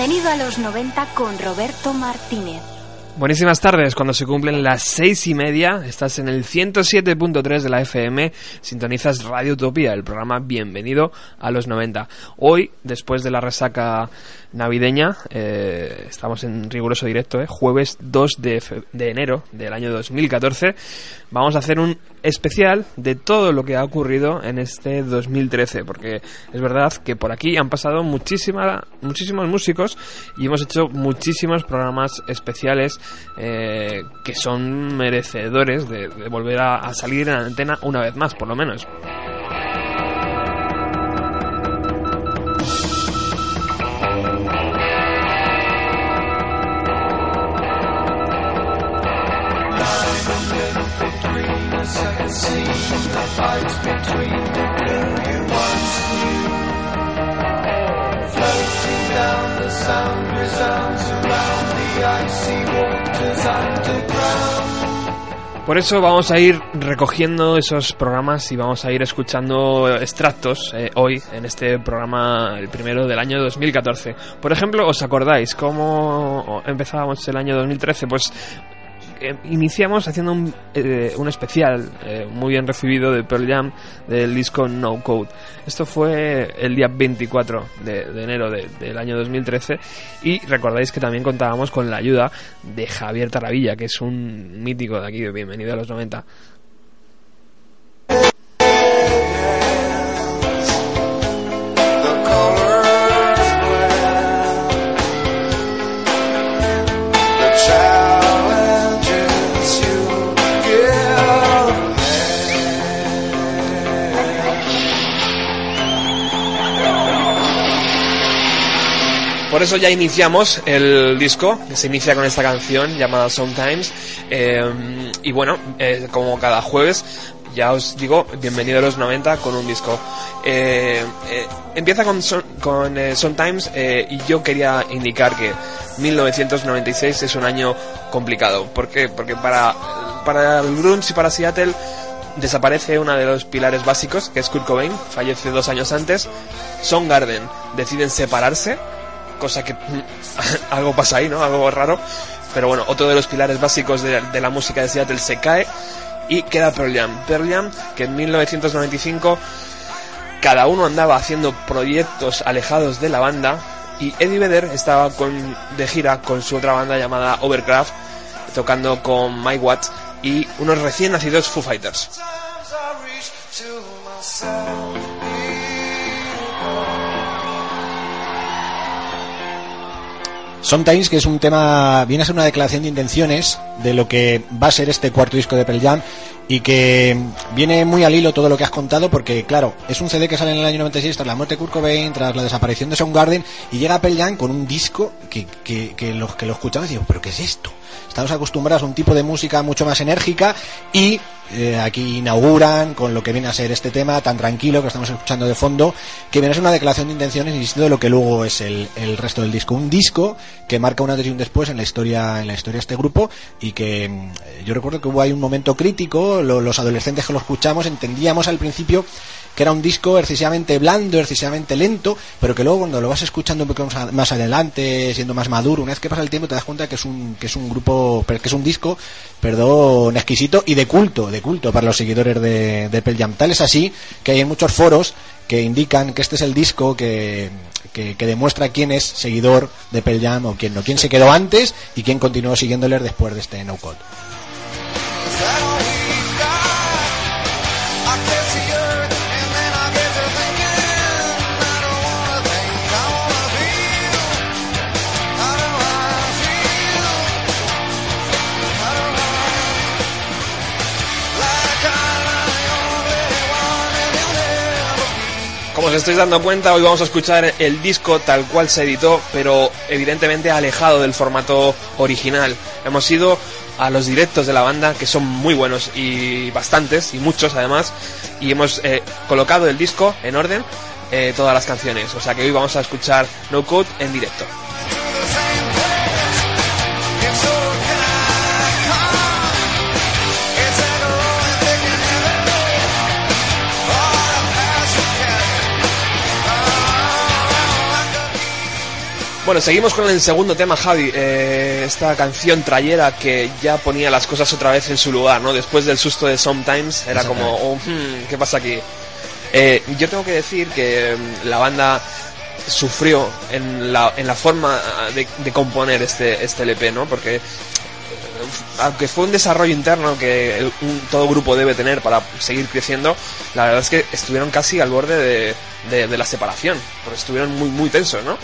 Bienvenido a los 90 con Roberto Martínez. Buenísimas tardes, cuando se cumplen las seis y media, estás en el 107.3 de la FM, sintonizas Radio Utopía, el programa Bienvenido a los 90. Hoy, después de la resaca navideña, eh, estamos en riguroso directo, eh, jueves 2 de, enero del año 2014, vamos a hacer un especial de todo lo que ha ocurrido en este 2013, porque es verdad que por aquí han pasado muchísima, muchísimos músicos y hemos hecho muchísimos programas especiales eh, que son merecedores de, de volver a, a salir en la antena una vez más, por lo menos. Por eso vamos a ir recogiendo esos programas y vamos a ir escuchando extractos eh, hoy en este programa, el primero del año 2014. Por ejemplo, ¿os acordáis cómo empezábamos el año 2013? Pues eh, iniciamos haciendo un, eh, un especial eh, muy bien recibido de Pearl Jam del disco No Code. Esto fue el día 24 de, enero de- del año 2013 y recordáis que también contábamos con la ayuda de Javier Taravilla, que es un mítico de aquí Bienvenido a los 90. Por eso ya iniciamos el disco, que se inicia con esta canción llamada Sometimes. eh, y bueno, eh, como cada jueves, ya os digo, bienvenido a los 90 con un disco. Eh, eh, empieza con, Son- con eh, Sometimes eh, y yo quería indicar que 1996 es un año complicado. ¿Por qué? Porque para, para el grunge y para Seattle desaparece uno de los pilares básicos, que es Kurt Cobain, fallece dos años antes. Soundgarden deciden separarse cosa que algo pasa ahí, ¿no? Algo raro. Pero bueno, otro de los pilares básicos de, la música de Seattle se cae y queda Pearl Jam. Pearl Jam, que en 1995 cada uno andaba haciendo proyectos alejados de la banda y Eddie Vedder estaba de gira con su otra banda llamada Overcraft, tocando con Mike Watts y unos recién nacidos Foo Fighters. Sometimes que es un tema, viene a ser una declaración de intenciones de lo que va a ser este cuarto disco de Pearl Jam y que viene muy al hilo todo lo que has contado porque, claro, es un CD que sale en el año 96 tras la muerte de Kurt Cobain, tras la desaparición de Soundgarden y llega Pearl Jam con un disco que, que, que los que lo escuchamos digo, ¿pero qué es esto? Estamos acostumbrados a un tipo de música mucho más enérgica y eh, aquí inauguran con lo que viene a ser este tema tan tranquilo que estamos escuchando de fondo, que viene a ser una declaración de intenciones insisto, de lo que luego es el, el resto del disco. Un disco que marca un antes y un después en la historia, en la historia de este grupo y que mm, yo recuerdo que hubo ahí un momento crítico, lo- los adolescentes que lo escuchamos entendíamos al principio que era un disco excesivamente blando, excesivamente lento, pero que luego cuando lo vas escuchando un poco más, adelante, siendo más maduro, una vez que pasa el tiempo te das cuenta que es un, que es un grupo, que es un disco, perdón, exquisito y de culto, de culto para los seguidores de, de Pearl Jam. Tal es así que hay en muchos foros que indican que este es el disco que, que, que demuestra quién es seguidor de Pearl Jam o quién no, quién se quedó antes y quién continuó siguiéndoles después de este No Code. Estáis dando cuenta, hoy vamos a escuchar el disco tal cual se editó, pero evidentemente alejado del formato original. Hemos ido a los directos de la banda, que son muy buenos y bastantes, y muchos además, y hemos eh, colocado el disco en orden, eh, todas las canciones. O sea que hoy vamos a escuchar No Code en directo. Bueno, seguimos con el segundo tema, Javi. Eh, esta canción trayera que ya ponía las cosas otra vez en su lugar, ¿no? Después del susto de Sometimes, era como, oh, hmm, ¿qué pasa aquí? Eh, yo tengo que decir que mm, la banda sufrió en la, en la forma de, de componer este, este LP, ¿no? Porque eh, aunque fue un desarrollo interno que el- un- todo grupo debe tener para seguir creciendo, la verdad es que estuvieron casi al borde de, de- de la separación, porque estuvieron muy, muy tensos, ¿no?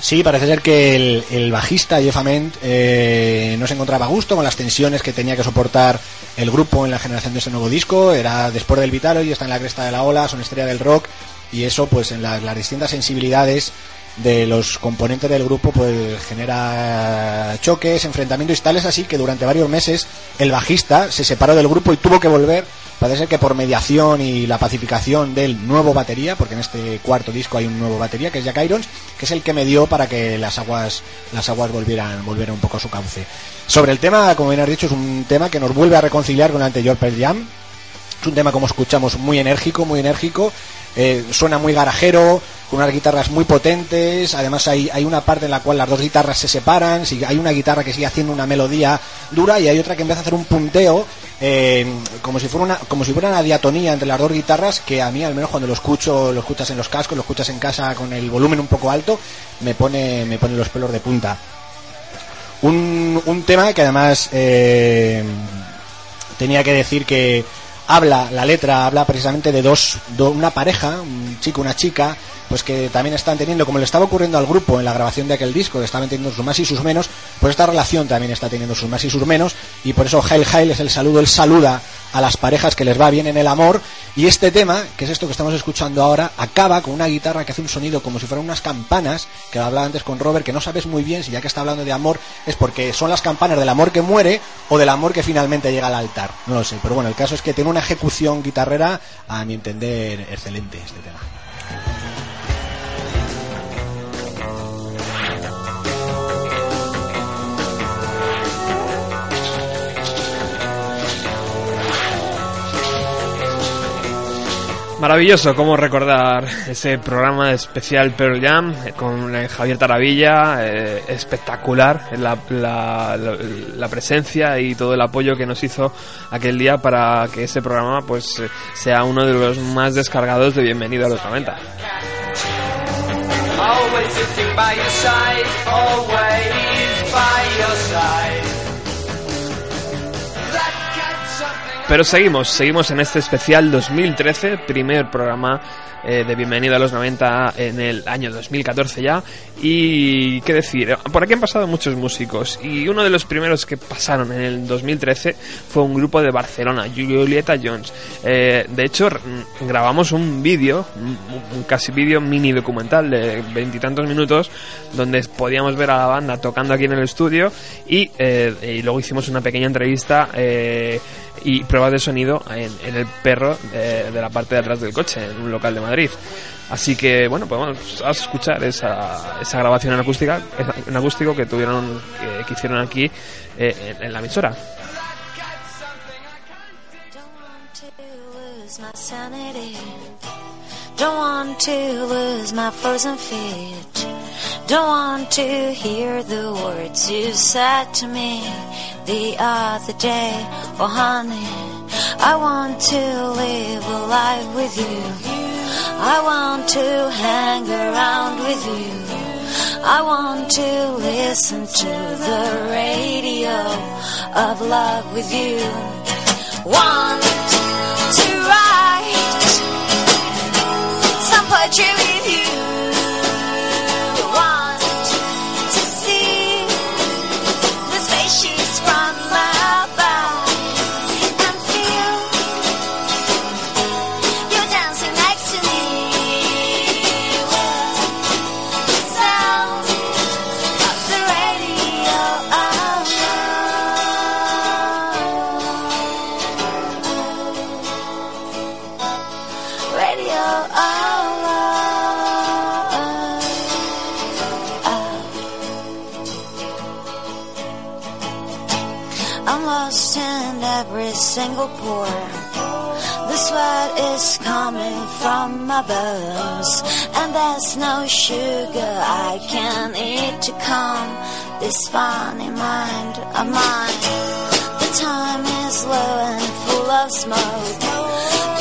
Sí, parece ser que el, el bajista Jeff Ament eh, no se encontraba a gusto con las tensiones que tenía que soportar el grupo en la generación de ese nuevo disco. Era después del Vitalo y está en la cresta de la ola, son estrella del rock y eso pues en la- las distintas sensibilidades de los componentes del grupo pues genera choques, enfrentamientos y tales así que durante varios meses el bajista se separó del grupo y tuvo que volver Parece ser que por mediación y la pacificación del nuevo batería, porque en este cuarto disco hay un nuevo batería, que es Jack Irons, que es el que medió para que las aguas, las aguas volvieran, volvieran un poco a su cauce. Sobre el tema, como bien has dicho, es un tema que nos vuelve a reconciliar con el anterior Pearl Jam. Es un tema, como escuchamos, muy enérgico, muy enérgico. Eh, suena muy garajero, con unas guitarras muy potentes. Además, hay, hay una parte en la cual las dos guitarras se separan. si- Hay una guitarra que sigue haciendo una melodía dura y hay otra que empieza a hacer un punteo, eh, como, si fuera una, como si fuera una diatonía entre las dos guitarras. Que a mí, al menos cuando lo escucho, lo escuchas en los cascos, lo escuchas en casa con el volumen un poco alto, me pone, me pone los pelos de punta. Un, un tema que además eh, tenía que decir que habla, la letra habla precisamente de dos, do- una pareja, un chico, una chica, pues que también están teniendo, como le estaba ocurriendo al grupo en la grabación de aquel disco, que estaban teniendo sus más y sus menos, pues esta relación también está teniendo sus más y sus menos, y por eso Hail Hail es el saludo, él saluda a las parejas que les va bien en el amor, y este tema, que es esto que estamos escuchando ahora, acaba con una guitarra que hace un sonido como si fueran unas campanas, que lo hablaba antes con Robert, que no sabes muy bien si ya que está hablando de amor, es porque son las campanas del amor que muere o del amor que finalmente llega al altar. No lo sé, pero bueno, el caso es que tiene una ejecución guitarrera, a mi entender, excelente este tema. Maravilloso cómo recordar ese programa especial Pearl Jam eh, con eh, Javier Taravilla, eh, espectacular la, la- presencia y todo el apoyo que nos hizo aquel día para que ese programa pues sea uno de los más descargados de Bienvenido a los 90. Always Pero seguimos, seguimos en este especial 2013, primer programa eh, de Bienvenido a los 90 en el año 2014 ya. Y qué decir, por aquí han pasado muchos músicos y uno de los primeros que pasaron en el 2013 fue un grupo de Barcelona, Julieta Jones. Eh, de hecho, r- grabamos un vídeo, un, un casi vídeo mini documental de veintitantos minutos, donde podíamos ver a la banda tocando aquí en el estudio y, eh, y luego hicimos una pequeña entrevista eh, y pruebas de sonido en, en el perro de, de la parte de atrás del coche, en un local de Madrid. Así que, bueno, podemos escuchar esa, esa grabación en acústica, en acústico que tuvieron, que, que hicieron aquí eh, en, en la emisora. Don't want to lose my frozen feet. Don't want to hear the words you said to me the other day. Oh, honey, I want to live a life with you. I want to hang around with you. I want to listen to the radio of love with you. Want to write touching I'm lost in every single pore. The sweat is coming from my bones, and there's no sugar I can eat to calm this funny mind of mine. The time is low and full of smoke.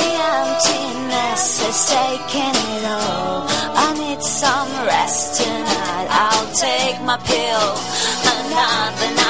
The emptiness is taking it all. I need some rest tonight. I'll take my pill another night.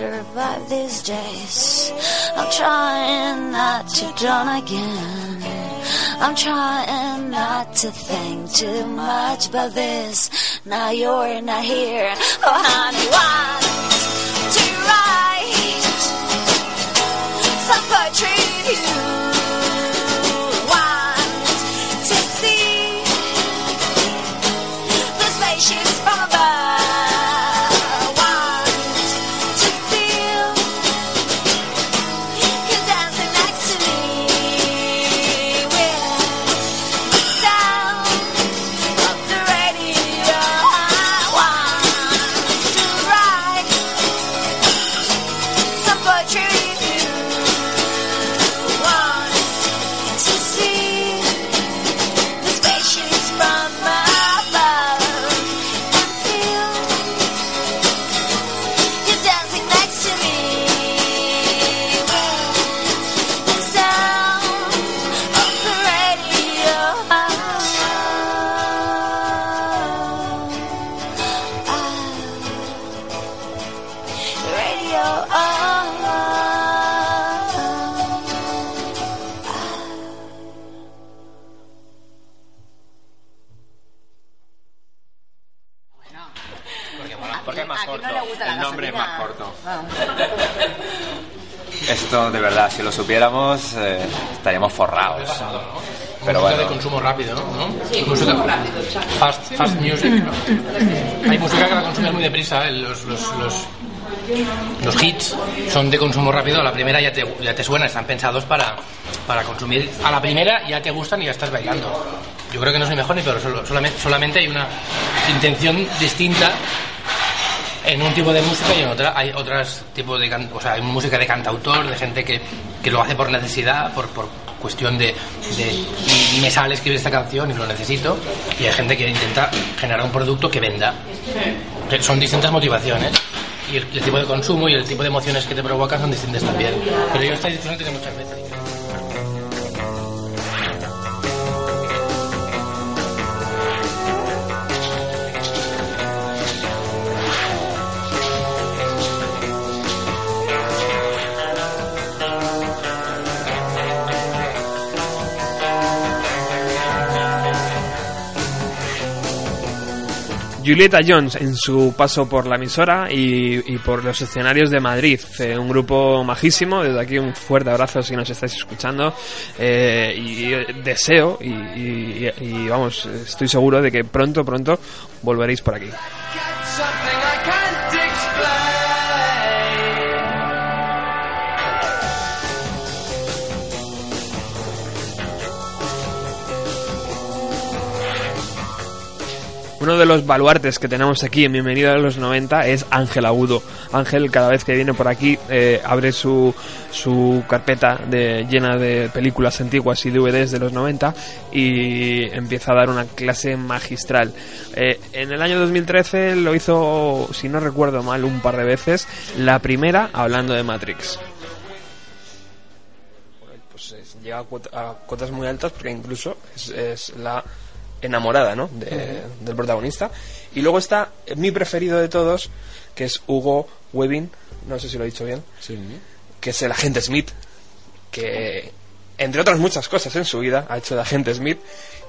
Survive these days. I'm trying not to drown again. I'm trying not to think too much about this. Now you're not here. Oh, honey, want to write some poetry. Want corto. Vamos. Esto, de verdad, si lo supiéramos, eh, estaríamos forrados. Pero música bueno. de consumo rápido, ¿no? Sí, música rápido, exacto. Fast, fast music. ¿no? Hay música que la consumes muy deprisa. ¿eh? Los, los, los, los hits son de consumo rápido. A la primera ya te, ya te suena, están pensados para, para consumir. A la primera ya te gustan y ya estás bailando. Yo creo que no soy mejor ni peor, solo- solamente, solamente hay una intención distinta en un tipo de música y en otra hay otras tipos de can- o sea hay música de cantautor de gente que, que lo hace por necesidad por, por cuestión de, de me sale escribir esta canción y lo necesito y hay gente que intenta generar un producto que venda. Que son distintas motivaciones y el, el tipo de consumo y el tipo de emociones que te provocan son distintas también. Pero yo esta discusión he tenido muchas veces Julieta Jones en su paso por la emisora y, por los escenarios de Madrid. Un grupo majísimo. Desde aquí un fuerte abrazo si nos estáis escuchando. Eh, y eh, deseo y, vamos, estoy seguro de que pronto, pronto volveréis por aquí. Uno de los baluartes que tenemos aquí en Bienvenido a los 90 es Ángel Agudo. Ángel cada vez que viene por aquí eh, abre su, su carpeta de, llena de películas antiguas y DVDs de los 90 y empieza a dar una clase magistral. Eh, en el año 2013 lo hizo, si no recuerdo mal, un par de veces. La primera hablando de Matrix. Pues llega a, cuot- a cotas muy altas porque incluso es la enamorada ¿no? de- del protagonista. Y luego está mi preferido de todos, que es Hugo Webbing, no sé si lo he dicho bien, que es el agente Smith, que entre otras muchas cosas en su vida, ha hecho de agente Smith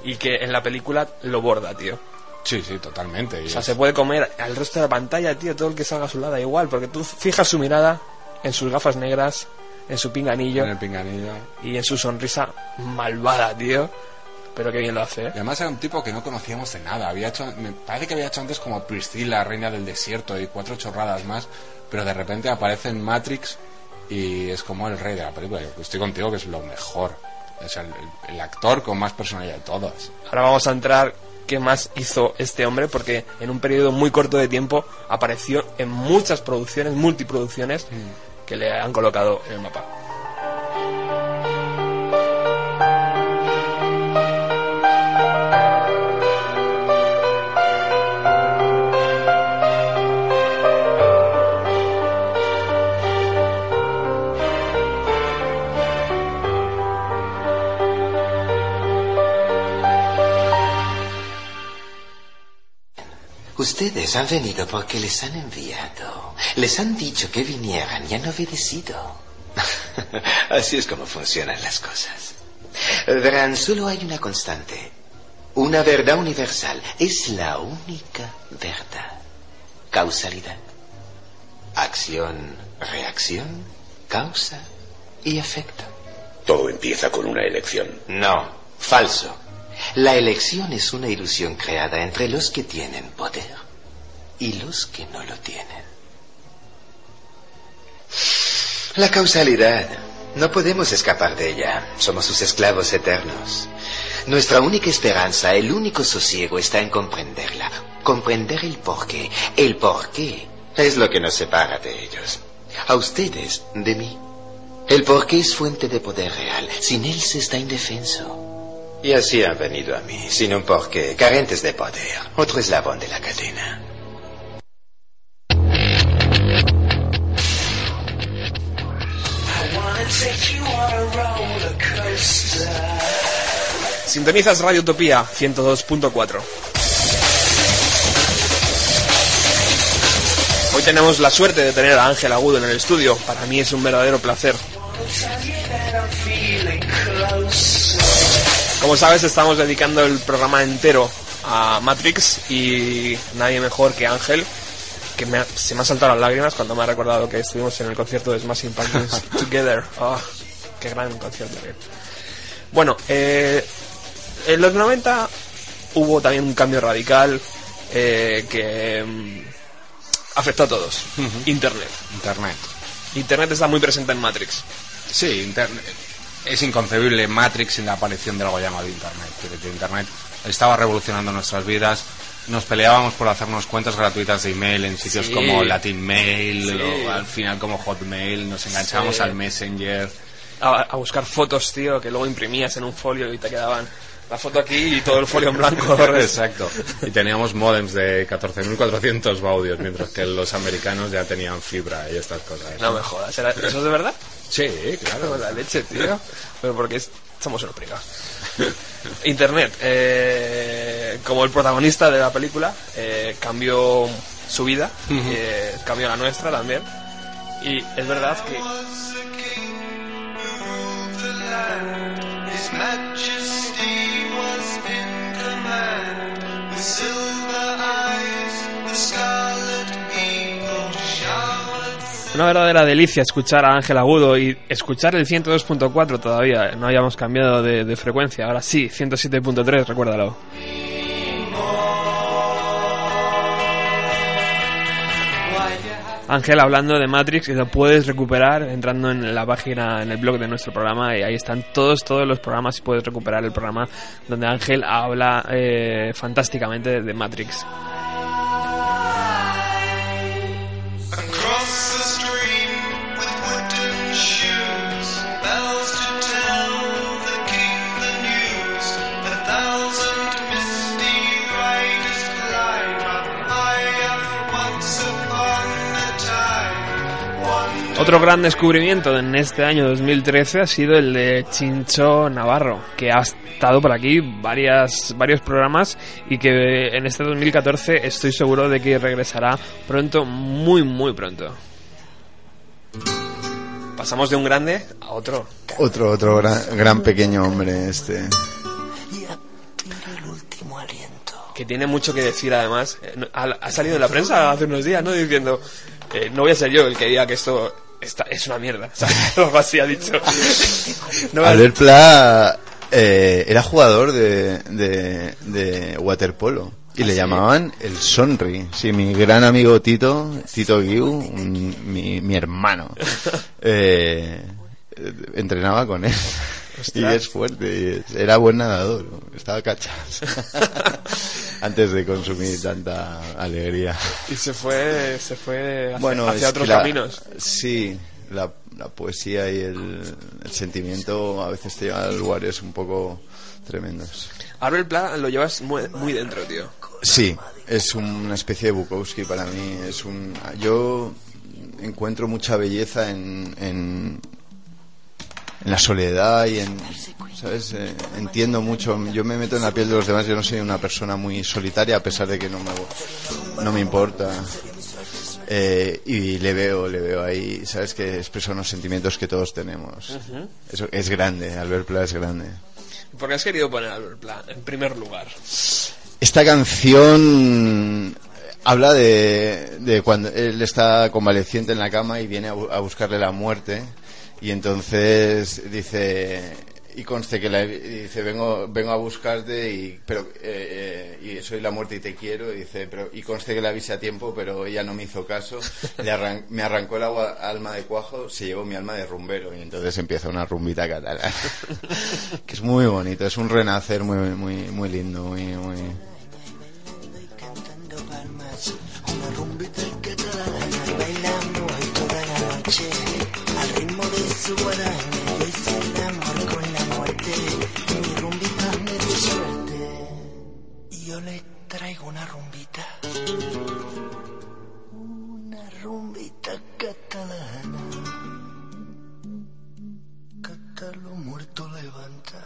y que en la película lo borda, tío. Sí, sí, totalmente. O sea, es- se puede comer al resto de la pantalla, tío, todo el que salga a su lado igual, porque tú fijas su mirada en sus gafas negras, en su pinganillo en el pinganillo. y en su sonrisa malvada, tío. Pero qué bien lo hace, Y ¿eh? además era un tipo que no conocíamos de nada. Había hecho, me parece que había hecho antes como Priscilla, Reina del Desierto y cuatro chorradas más, pero de repente aparece en Matrix y es como el rey de la película. Yo estoy contigo que es lo mejor. Es el, el- actor con más personalidad de todos. Ahora vamos a entrar qué más hizo este hombre, porque en un periodo muy corto de tiempo apareció en muchas producciones, multiproducciones, que le han colocado en el mapa. Ustedes han venido porque les han enviado. Les han dicho que vinieran y han obedecido. Así es como funcionan las cosas. Verán, solo hay una constante. Una verdad universal. Es la única verdad. Causalidad. Acción, reacción, causa y efecto. Todo empieza con una elección. No, falso. La elección es una ilusión creada entre los que tienen poder y los que no lo tienen. La causalidad. No podemos escapar de ella. Somos sus esclavos eternos. Nuestra única esperanza, el único sosiego está en comprenderla. Comprender el porqué. El porqué es lo que nos separa de ellos. A ustedes, de mí. El porqué es fuente de poder real. Sin él se está indefenso. Y así han venido a mí, sin un porqué, carentes de poder. Otro eslabón de la cadena. Sintonizas Radio Utopía 102.4. Hoy tenemos la suerte de tener a Ángel Agudo en el estudio. Para mí es un verdadero placer. Como sabes, estamos dedicando el programa entero a Matrix y nadie mejor que Ángel, que me ha- se me han saltado las lágrimas cuando me ha recordado que estuvimos en el concierto de Smashing Pumpkins Together. Ah, qué gran concierto. tío. Bueno, eh, en los 90 hubo también un cambio radical eh, que mm, afectó a todos. Internet. Internet. Internet está muy presente en Matrix. Sí, Internet. Es inconcebible Matrix sin la aparición de algo llamado Internet. Decir, Internet estaba revolucionando nuestras vidas. Nos peleábamos por hacernos cuentas gratuitas de email en sitios Sí. como Latin Mail Sí. o al final como Hotmail. Nos enganchábamos Sí. al Messenger. A, a buscar fotos, tío, que luego imprimías en un folio y te quedaban la foto aquí y todo el folio en blanco. Exacto. Y teníamos modems de 14.400 baudios, mientras que los americanos ya tenían fibra y estas cosas. No me jodas, ¿era- ¿eso es de verdad? Sí, claro. La leche, tío. Pero porque es- somos unos prigados. Internet, eh, como el protagonista de la película, eh, cambió su vida, eh, cambió la nuestra también. Y es verdad que una verdadera delicia escuchar a Ángel Agudo y escuchar el 102.4 todavía. No habíamos cambiado de, de frecuencia. Ahora sí, 107.3, recuérdalo. Ángel hablando de Matrix y lo puedes recuperar entrando en la página, en el blog de nuestro programa y ahí están todos, todos los programas y puedes recuperar el programa donde Ángel habla eh, fantásticamente de Matrix. Otro gran descubrimiento en este año 2013 ha sido el de Chincho Navarro, que ha estado por aquí varias, varios programas y que en este 2014 estoy seguro de que regresará pronto, muy muy pronto. pasamos de un grande a otro. Otro, otro gran, gran pequeño hombre este. Que tiene mucho que decir además. Eh, ha salido en la prensa hace unos días, ¿no? Diciendo, eh, no voy a ser yo el que diga que esto está, es una mierda. O sea, algo así ha dicho. No, Albert Pla eh, era jugador de, de, de waterpolo y le llamaban el Sonri. Sí, mi gran amigo Tito, Tito Guiu, mi, mi hermano, eh, eh, entrenaba con él. Y es fuerte, y es- era buen nadador, estaba cachas. Antes de consumir tanta alegría. Y se fue, se fue hacia, Bueno, hacia otros la- caminos. Sí, la, la poesía y el, el sentimiento a veces te llevan a lugares un poco tremendos. Arbel Pla lo llevas muy, muy dentro, tío. Sí, es una especie de Bukowski para mí. Es un, yo encuentro mucha belleza en, en, en la soledad y en, ¿sabes? Eh, entiendo mucho. Yo me meto en la piel de los demás. Yo no soy una persona muy solitaria a pesar de que no me, no me importa. Eh, y le veo, le veo ahí, ¿sabes? Que expresa unos sentimientos que todos tenemos. Eso es grande, Albert Pla es grande. ¿Por qué has querido poner a Albert Pla en primer lugar? Esta canción habla de, de cuando él está convaleciente en la cama y viene a buscarle la muerte y entonces dice y conste que la, dice vengo vengo a buscarte y pero eh, eh, y soy la muerte y te quiero y dice pero y conste que la avise a tiempo pero ella no me hizo caso le arran- me arrancó el agua, alma de cuajo se llevó mi alma de rumbero y entonces empieza una rumbita catalana. Que es muy bonito es un renacer muy muy muy lindo muy muy. Una rumbita catalana bailando toda la noche amor con la muerte mi rumbita me dio suerte. Y yo le traigo una rumbita, una rumbita catalana. Catalo muerto levanta.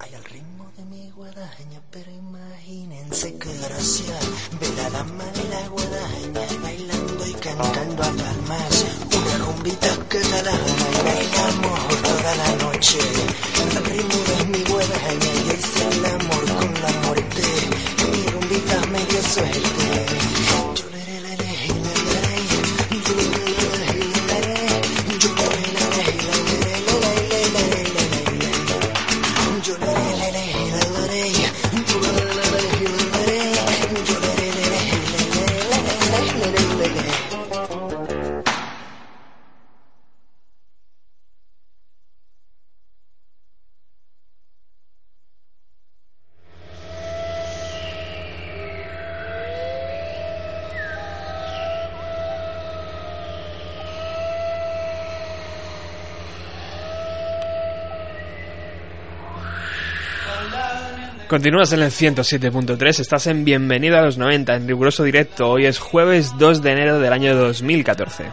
Ay, al ritmo de mi guadaña, pero imagínense qué gracia. Ver a la dama de la guadaña bailando y cantando a palmas. Rumbita catalana y bailamos toda la noche. Al ritmo de mi guadaña y hice el amor con la muerte. Mi rumbita me dio suerte. Continúas en el 107.3, estás en Bienvenido a los 90 en riguroso directo. Hoy es jueves 2 de enero del año 2014.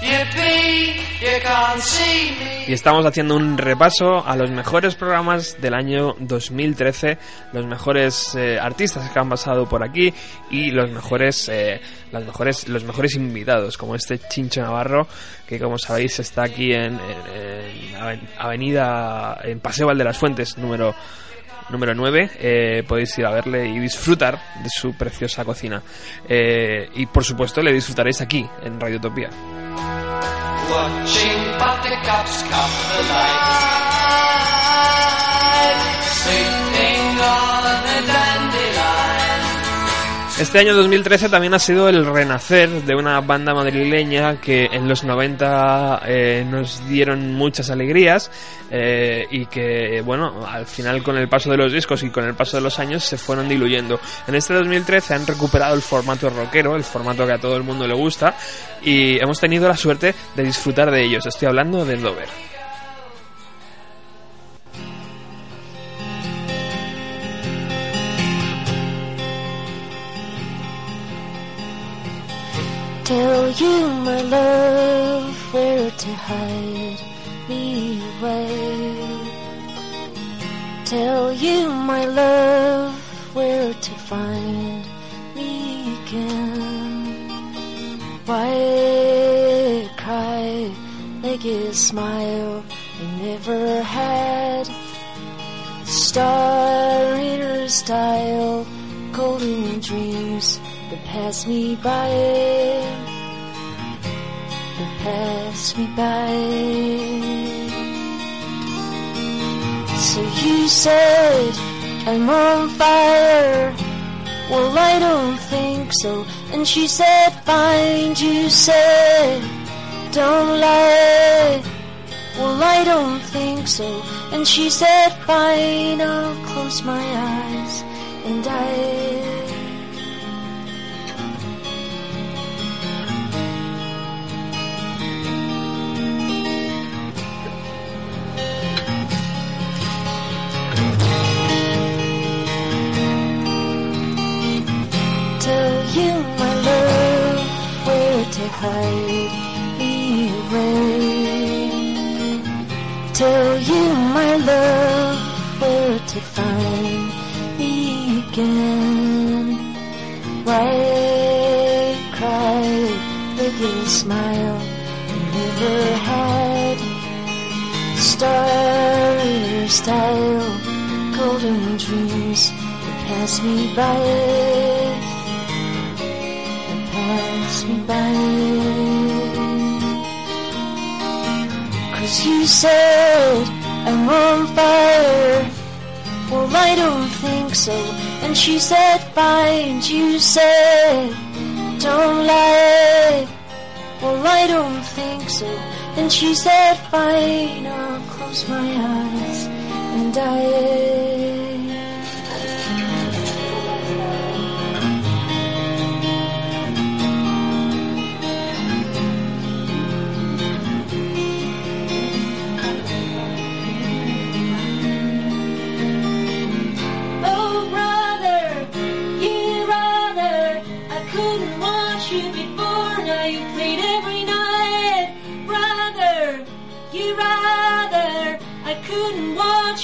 Yippee, you can't see me. Y estamos haciendo un repaso a los mejores programas del año 2013, los mejores eh, artistas que han pasado por aquí y los mejores, eh, las mejores, los mejores invitados, como este Chincho Navarro, que como sabéis está aquí en, en- en Aven- Avenida, en Paseo Val de las Fuentes, número número 9 eh, podéis ir a verle y disfrutar de su preciosa cocina. Eh, y por supuesto le disfrutaréis aquí en Radio Utopía Watching Este año 2013 también ha sido el renacer de una banda madrileña que en los 90 eh, nos dieron muchas alegrías eh, y que, bueno, al final con el paso de los discos y con el paso de los años se fueron diluyendo. En este 2013 han recuperado el formato rockero, el formato que a todo el mundo le gusta y hemos tenido la suerte de disfrutar de ellos. Estoy hablando de Dover. Tell you, my love, where to hide me away. Tell you, my love, where to find me again. Why cry like a smile I never had. Star her style, golden dreams that pass me by. That pass me by. So you said I'm on fire. Well, I don't think so. And she said, Fine, you said, Don't lie. Well, I don't think so. And she said, Fine, I'll close my eyes and I. hide away. Tell you my love where to find me again. Why cry with a smile you never had? Star in your style, golden dreams that pass me by pass me by. Cause you said I'm on fire. Well, I don't think so. And she said, Fine. You said, Don't lie. Well, I don't think so. And she said, Fine. I'll close my eyes and I.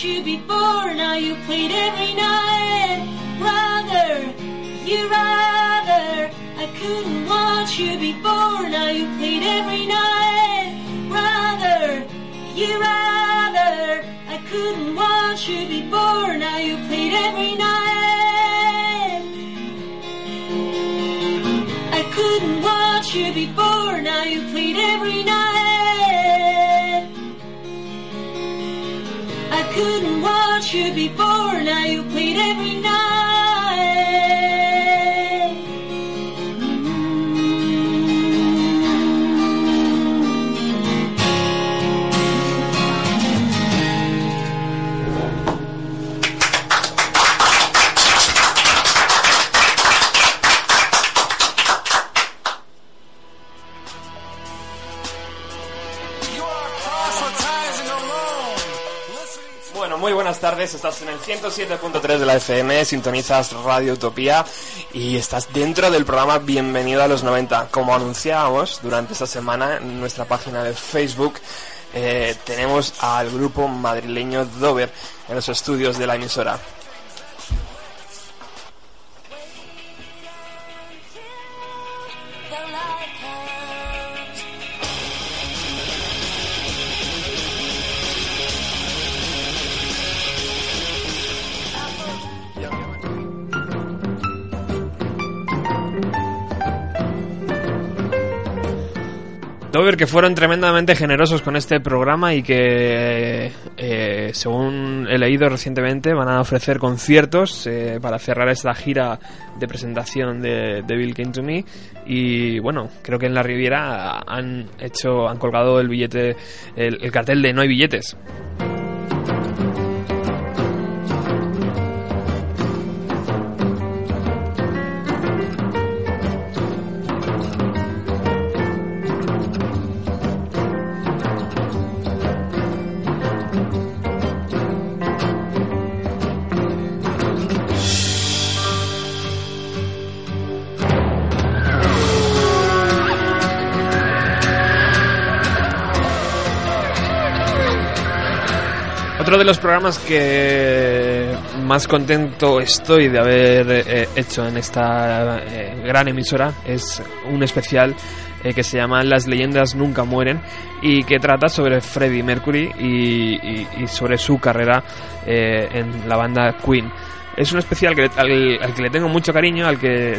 you before. Now you played every night, brother. You rather I couldn't watch you before. Now you played every night, brother. You rather I couldn't watch you before. Now you played every night. I couldn't watch you before. Now you played every night. Couldn't watch you before. Now you played every night. Estás en el 107.3 de la FM, sintonizas Radio Utopía y estás dentro del programa Bienvenido a los 90. Como anunciábamos durante esta semana en nuestra página de Facebook, eh, tenemos al grupo madrileño Dover en los estudios de la emisora. Dover que fueron tremendamente generosos con este programa y que, eh, según he leído recientemente, van a ofrecer conciertos eh, para cerrar esta gira de presentación de, de Bill Came to Me. Y bueno, creo que en la Riviera han hecho, han colgado el billete, el, el cartel de No hay billetes. Otro de los programas que más contento estoy de haber eh, hecho en esta eh, gran emisora es un especial eh, que se llama Las leyendas nunca mueren y que trata sobre Freddie Mercury y, sobre su carrera en la banda Queen. Es un especial al, que le tengo mucho cariño, al que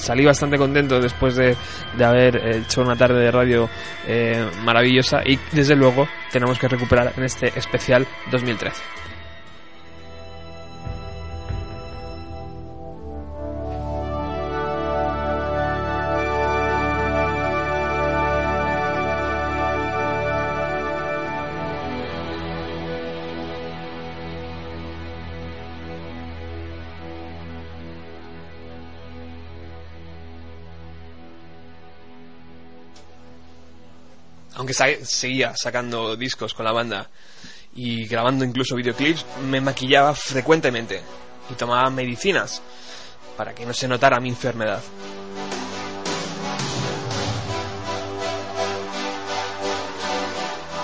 salí bastante contento después de, de haber hecho una tarde de radio eh, maravillosa y desde luego tenemos que recuperar en este especial 2013. Sa- seguía sacando discos con la banda y grabando incluso videoclips, me maquillaba frecuentemente y tomaba medicinas para que no se notara mi enfermedad.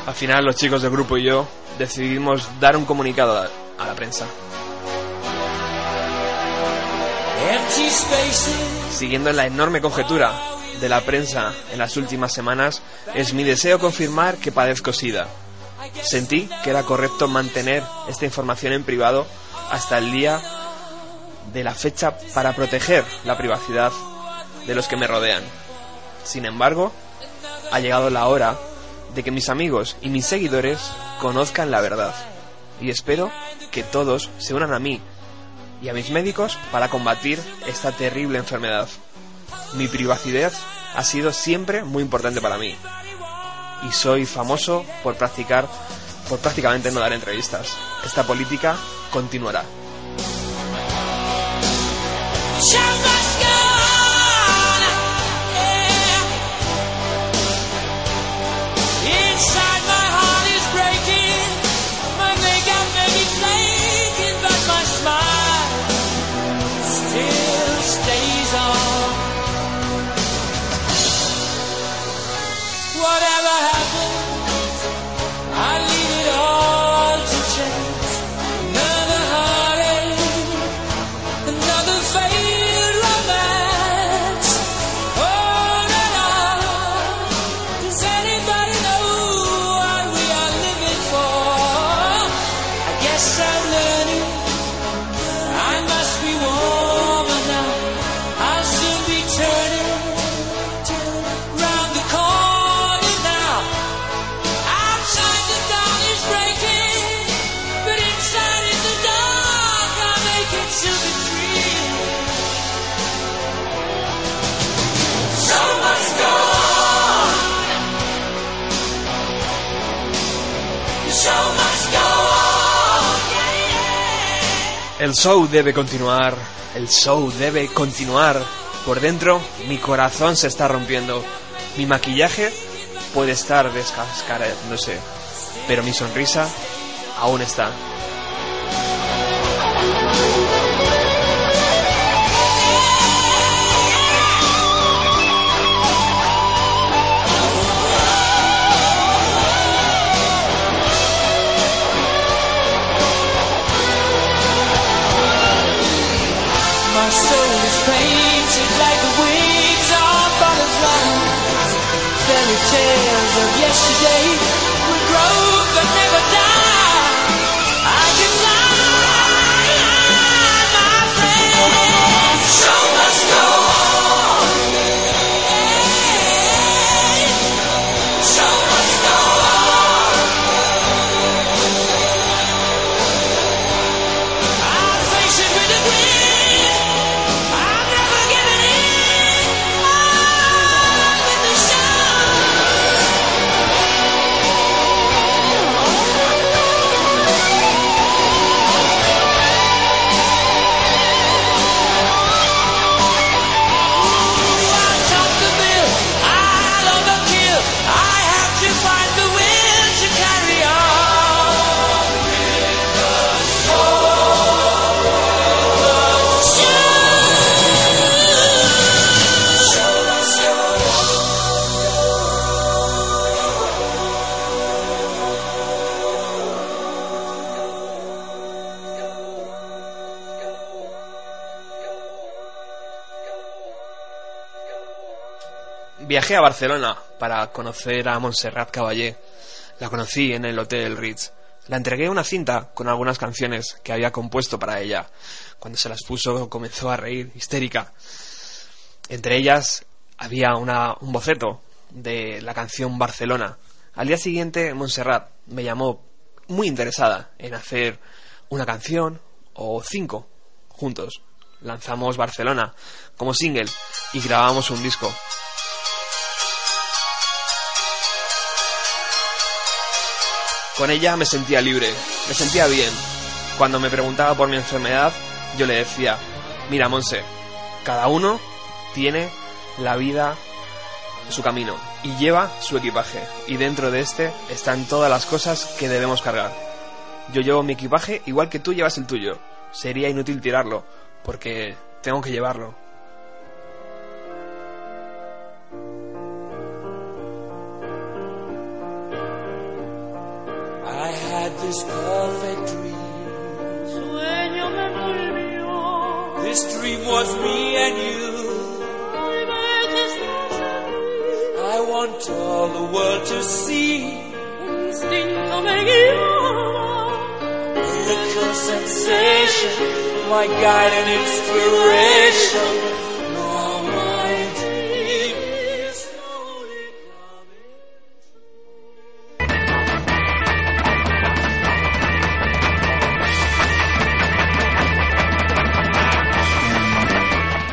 Al final los chicos del grupo y yo decidimos dar un comunicado a, la prensa. Siguiendo la enorme conjetura de la prensa en las últimas semanas, es mi deseo confirmar que padezco SIDA. Sentí que era correcto mantener esta información en privado hasta el día de la fecha para proteger la privacidad de los que me rodean. Sin embargo, ha llegado la hora de que mis amigos y mis seguidores conozcan la verdad. Y espero que todos se unan a mí y a mis médicos para combatir esta terrible enfermedad. Mi privacidad ha sido siempre muy importante para mí. Y soy famoso por practicar, por prácticamente no dar entrevistas. Esta política continuará. Whatever El show debe continuar, el show debe continuar. Por dentro, mi corazón se está rompiendo. Mi maquillaje puede estar descascarándose, pero mi sonrisa aún está. Viajé a Barcelona para conocer a Montserrat Caballé. La conocí en el Hotel Ritz. La entregué una cinta con algunas canciones que había compuesto para ella. Cuando se las puso comenzó a reír, histérica. Entre ellas había una, un boceto de la canción Barcelona. Al día siguiente, Montserrat me llamó muy interesada en hacer una canción o cinco juntos. Lanzamos Barcelona como single y grabamos un disco. Con ella me sentía libre, me sentía bien. Cuando me preguntaba por mi enfermedad, yo le decía, mira Monse, cada uno tiene la vida, su camino, y lleva su equipaje, y dentro de este están todas las cosas que debemos cargar. Yo llevo mi equipaje igual que tú llevas el tuyo. Sería inútil tirarlo, porque tengo que llevarlo. This perfect dream. Sueño me volvió. This dream was me and you. I want all the world to see. Instinto me. Miracle sensation, my guide and inspiration.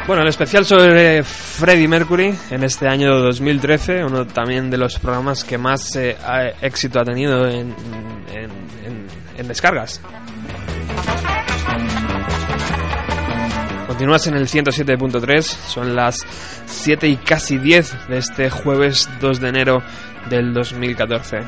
Bueno, el especial sobre Freddie Mercury en este año 2013, uno también de los programas que más eh, éxito ha tenido en, en- en- en descargas. Continúas en el 107.3, son las 7 y casi 10 de este jueves 2 de enero del 2014.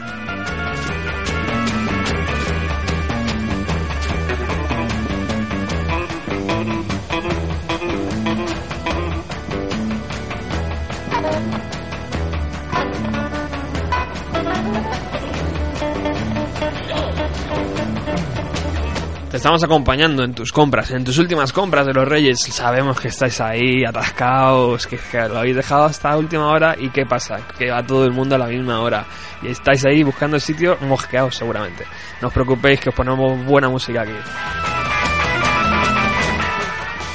Estamos acompañando en tus compras, en tus últimas compras de los Reyes. Sabemos que estáis ahí atascados, que, lo habéis dejado hasta última hora. ¿Y qué pasa? Que va todo el mundo a la misma hora. Y estáis ahí buscando el sitio mosqueados seguramente. No os preocupéis que os ponemos buena música aquí.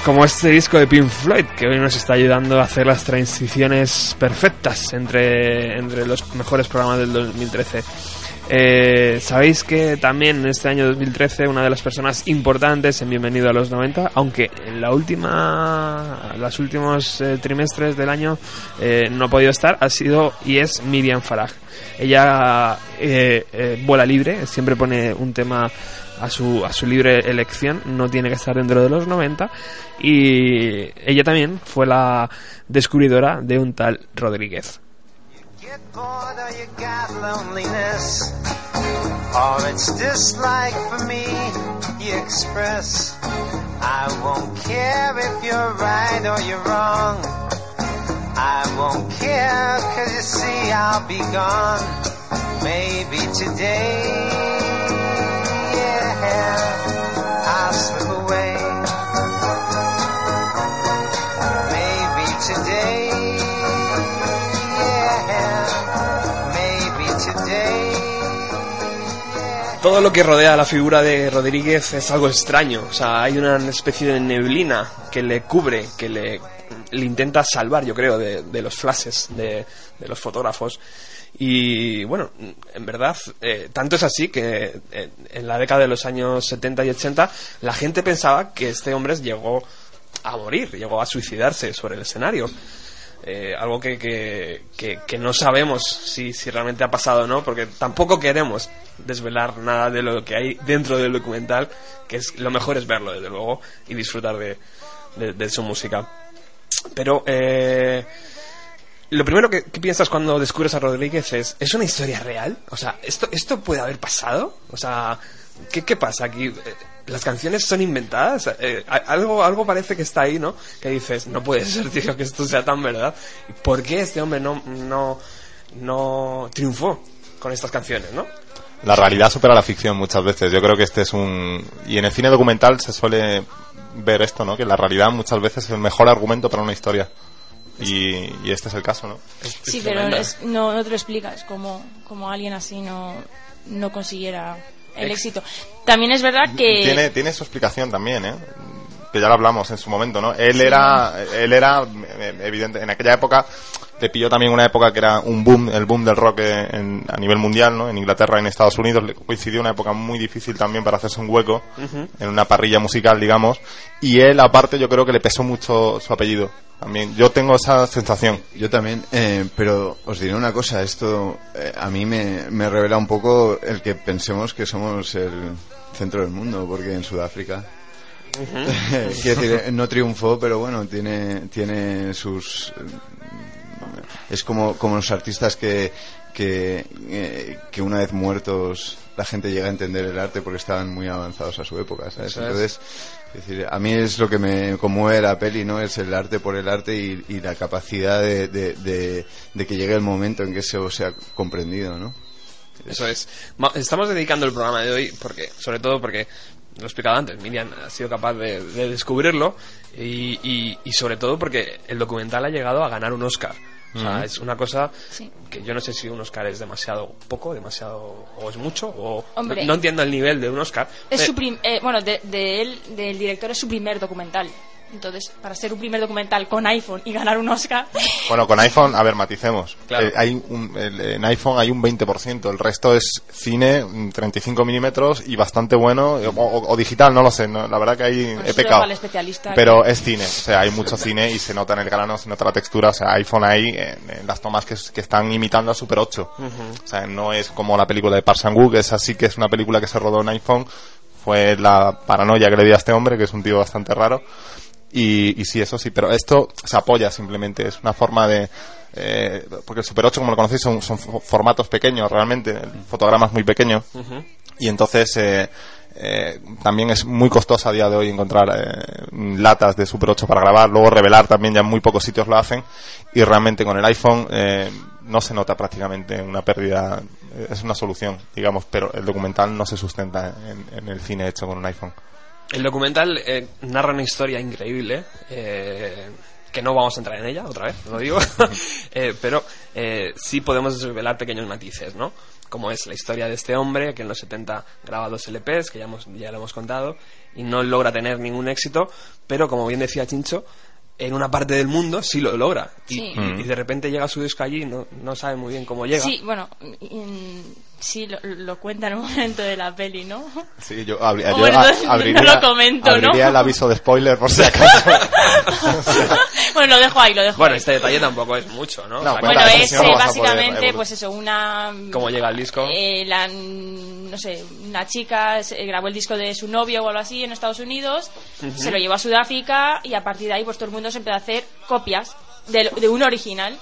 Como este disco de Pink Floyd, que hoy nos está ayudando a hacer las transiciones perfectas entre, entre los mejores programas del 2013. Eh, Sabéis que también en este año 2013 una de las personas importantes en Bienvenido a los 90, aunque en la última, los últimos eh, trimestres del año eh, no ha podido estar, ha sido y es Miriam Farag. Ella eh, vuela libre, siempre pone un tema a su, a su libre elección, no tiene que estar dentro de los 90 y ella también fue la descubridora de un tal Rodríguez. Get bored or you got loneliness, or it's dislike for me, you express. I won't care if you're right or you're wrong. I won't care, cause you see I'll be gone. Maybe today, yeah, I'll Todo lo que rodea a la figura de Rodríguez es algo extraño. O sea, hay una especie de neblina que le cubre, que le, intenta salvar, yo creo, de, de los flashes de, de los fotógrafos. Y bueno, en verdad, eh, tanto es así que eh, en la década de los años 70 y 80 la gente pensaba que este hombre llegó a morir, llegó a suicidarse sobre el escenario. Eh, algo que, que, que- no sabemos si, si realmente ha pasado o no, porque tampoco queremos desvelar nada de lo que hay dentro del documental, que es lo mejor es verlo, desde luego, y disfrutar de, de- su música. Pero eh, lo primero que, que piensas cuando descubres a Rodríguez es, ¿es una historia real? O sea, ¿esto, esto puede haber pasado? O sea, ¿qué, qué pasa aquí? ¿Las canciones son inventadas? Eh, algo, algo parece que está ahí, ¿no? Que dices, no puede ser, tío, que esto sea tan verdad. ¿Por qué este hombre no, no, no triunfó con estas canciones, no? La realidad supera la ficción muchas veces. Yo creo que este es un... Y en el cine documental se suele ver esto, ¿no? Que la realidad muchas veces es el mejor argumento para una historia. Y, y este es el caso, ¿no? Sí, pero es- no, no te lo explicas cómo, cómo alguien así no, no consiguiera el éxito. También es verdad que... Tiene, tiene su explicación también, ¿eh? Que ya lo hablamos en su momento, ¿no? Él Sí. era, él era, eh, evidente, en aquella época, le pilló también una época que era un boom, el boom del rock en- a nivel mundial, ¿no? En Inglaterra y en Estados Unidos le coincidió una época muy difícil también para hacerse un hueco Ujú. en una parrilla musical, digamos. Y él, aparte, yo creo que le pesó mucho su apellido. También, yo tengo esa sensación. Yo también, eh, pero os diré una cosa, esto eh, a mí me, me revela un poco el que pensemos que somos el centro del mundo, porque en Sudáfrica Quiero decir, eh, no triunfó, pero bueno, tiene, tiene sus. eh, Es como, como los artistas que, que, eh, que una vez muertos la gente llega a entender el arte porque estaban muy avanzados a su época, ¿sabes? Entonces, es decir, a mí es lo que me conmueve la peli, ¿no? Es el arte por el arte y, y la capacidad de, de, de- de que llegue el momento en que eso sea comprendido, ¿no? Eso es. Estamos dedicando el programa de hoy porque, sobre todo porque, lo he explicado antes, Miriam ha sido capaz de, de descubrirlo y, y- y sobre todo porque el documental ha llegado a ganar un Oscar. O sea, es una cosa Sí. que yo no sé si un Oscar es demasiado poco, demasiado o es mucho o Hombre. no, no entiendo el nivel de un Oscar. Es Eh, su prim- eh, bueno, de, de él, del director, es su primer documental. Entonces, para ser un primer documental con iPhone y ganar un Oscar, Bueno, con iPhone, a ver, maticemos. Claro. Eh, hay un- el- en iPhone hay un 20%, el resto es cine, mm, 35 milímetros y bastante bueno, eh, o, o- o digital, no lo sé, no, la verdad que ahí Pues he pecado. especialista Pero que- es cine, o sea, hay mucho cine y se nota en el grano, se nota la textura, o sea, iPhone ahí, en, en las tomas que, es- que están imitando a Super 8. Ujú. O sea, no es como la película de Park Chan-wook, es así que es una película que se rodó en iPhone, fue la paranoia que le di a este hombre, que es un tío bastante raro. Y, y sí, eso sí, pero esto se apoya simplemente, es una forma de... eh, porque el Super 8, como lo conocéis, son, son fo- formatos pequeños realmente, el fotograma es muy pequeño. Ujú. Y entonces eh, eh, también es muy costoso a día de hoy encontrar eh, latas de Super 8 para grabar, luego revelar también ya en muy pocos sitios lo hacen y realmente con el iPhone eh, no se nota prácticamente una pérdida, eh, es una solución, digamos, pero el documental no se sustenta en, en el cine hecho con un iPhone. El documental eh, narra una historia increíble, eh, que no vamos a entrar en ella, otra vez, lo digo, Eh, pero eh, sí podemos revelar pequeños matices, ¿no? Como es la historia de este hombre que en los 70 graba dos LPs, que ya, hemos, ya lo hemos contado, y no logra tener ningún éxito, pero como bien decía Chincho, en una parte del mundo sí lo logra. Y, Sí. y- y de repente llega su disco allí y no, no sabe muy bien cómo llega. sí, bueno, mm, sí lo, lo cuenta en un momento de la peli, ¿no? Sí, yo, abri- yo bueno, a- no lo comento, ¿no? abriría el aviso de spoiler por si acaso. bueno, lo dejo ahí, lo dejo Bueno, ahí. este detalle tampoco es mucho, ¿no? O sea, Bueno, es eh, básicamente, pues eso, una... ¿Cómo llega el disco? eh, la, no sé, una chica se- grabó el disco de su novio o algo así en Estados Unidos, se lo llevó a Sudáfrica y a partir de ahí pues todo el mundo se empezó a hacer copias de, de un original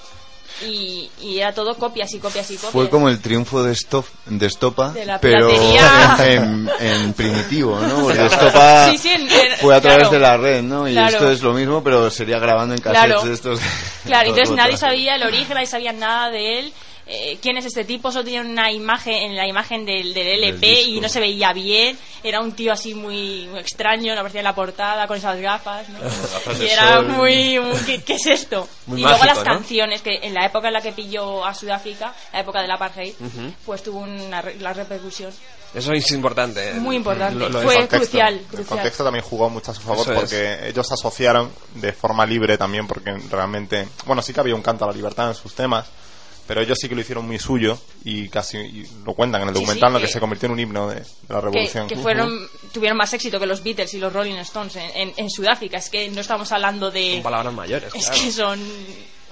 y, y era todo copias y copias y copias. Fue como el triunfo de, Stop, de Estopa, De pero en, en primitivo, ¿no? Porque Estopa Sí, sí, en- en- fue a través claro. de la red, ¿no? Y Claro. esto es lo mismo, pero sería grabando en cassettes Claro. de estos. Claro, entonces nadie sabía el origen, nadie sabía nada de él. Eh, quién es este tipo, solo tenía una imagen en la imagen del, del LP y no se veía bien. Era un tío así muy, muy extraño, no aparecía en la portada con esas gafas. ¿no? Gafas y era sol. muy. muy- ¿qué, qué es esto? Muy y luego mágico, las ¿no? canciones, que en la época en la que pilló a Sudáfrica, la época del apartheid, Ujú. pues tuvo una la repercusión. Eso es importante. Muy importante. Lo- lo- Fue El contexto. crucial, El crucial. contexto también jugó mucho a su favor Eso es. porque ellos asociaron de forma libre también porque realmente, bueno, sí que había un canto a la libertad en sus temas, pero ellos sí que lo hicieron muy suyo y casi y lo cuentan en el Sí, documental, sí, lo que, que- se convirtió en un himno de, de la que, revolución. que fueron tuvieron más éxito que los Beatles y los Rolling Stones en, en- en Sudáfrica. Es que no estamos hablando de. Son palabras mayores. Es claro. que son.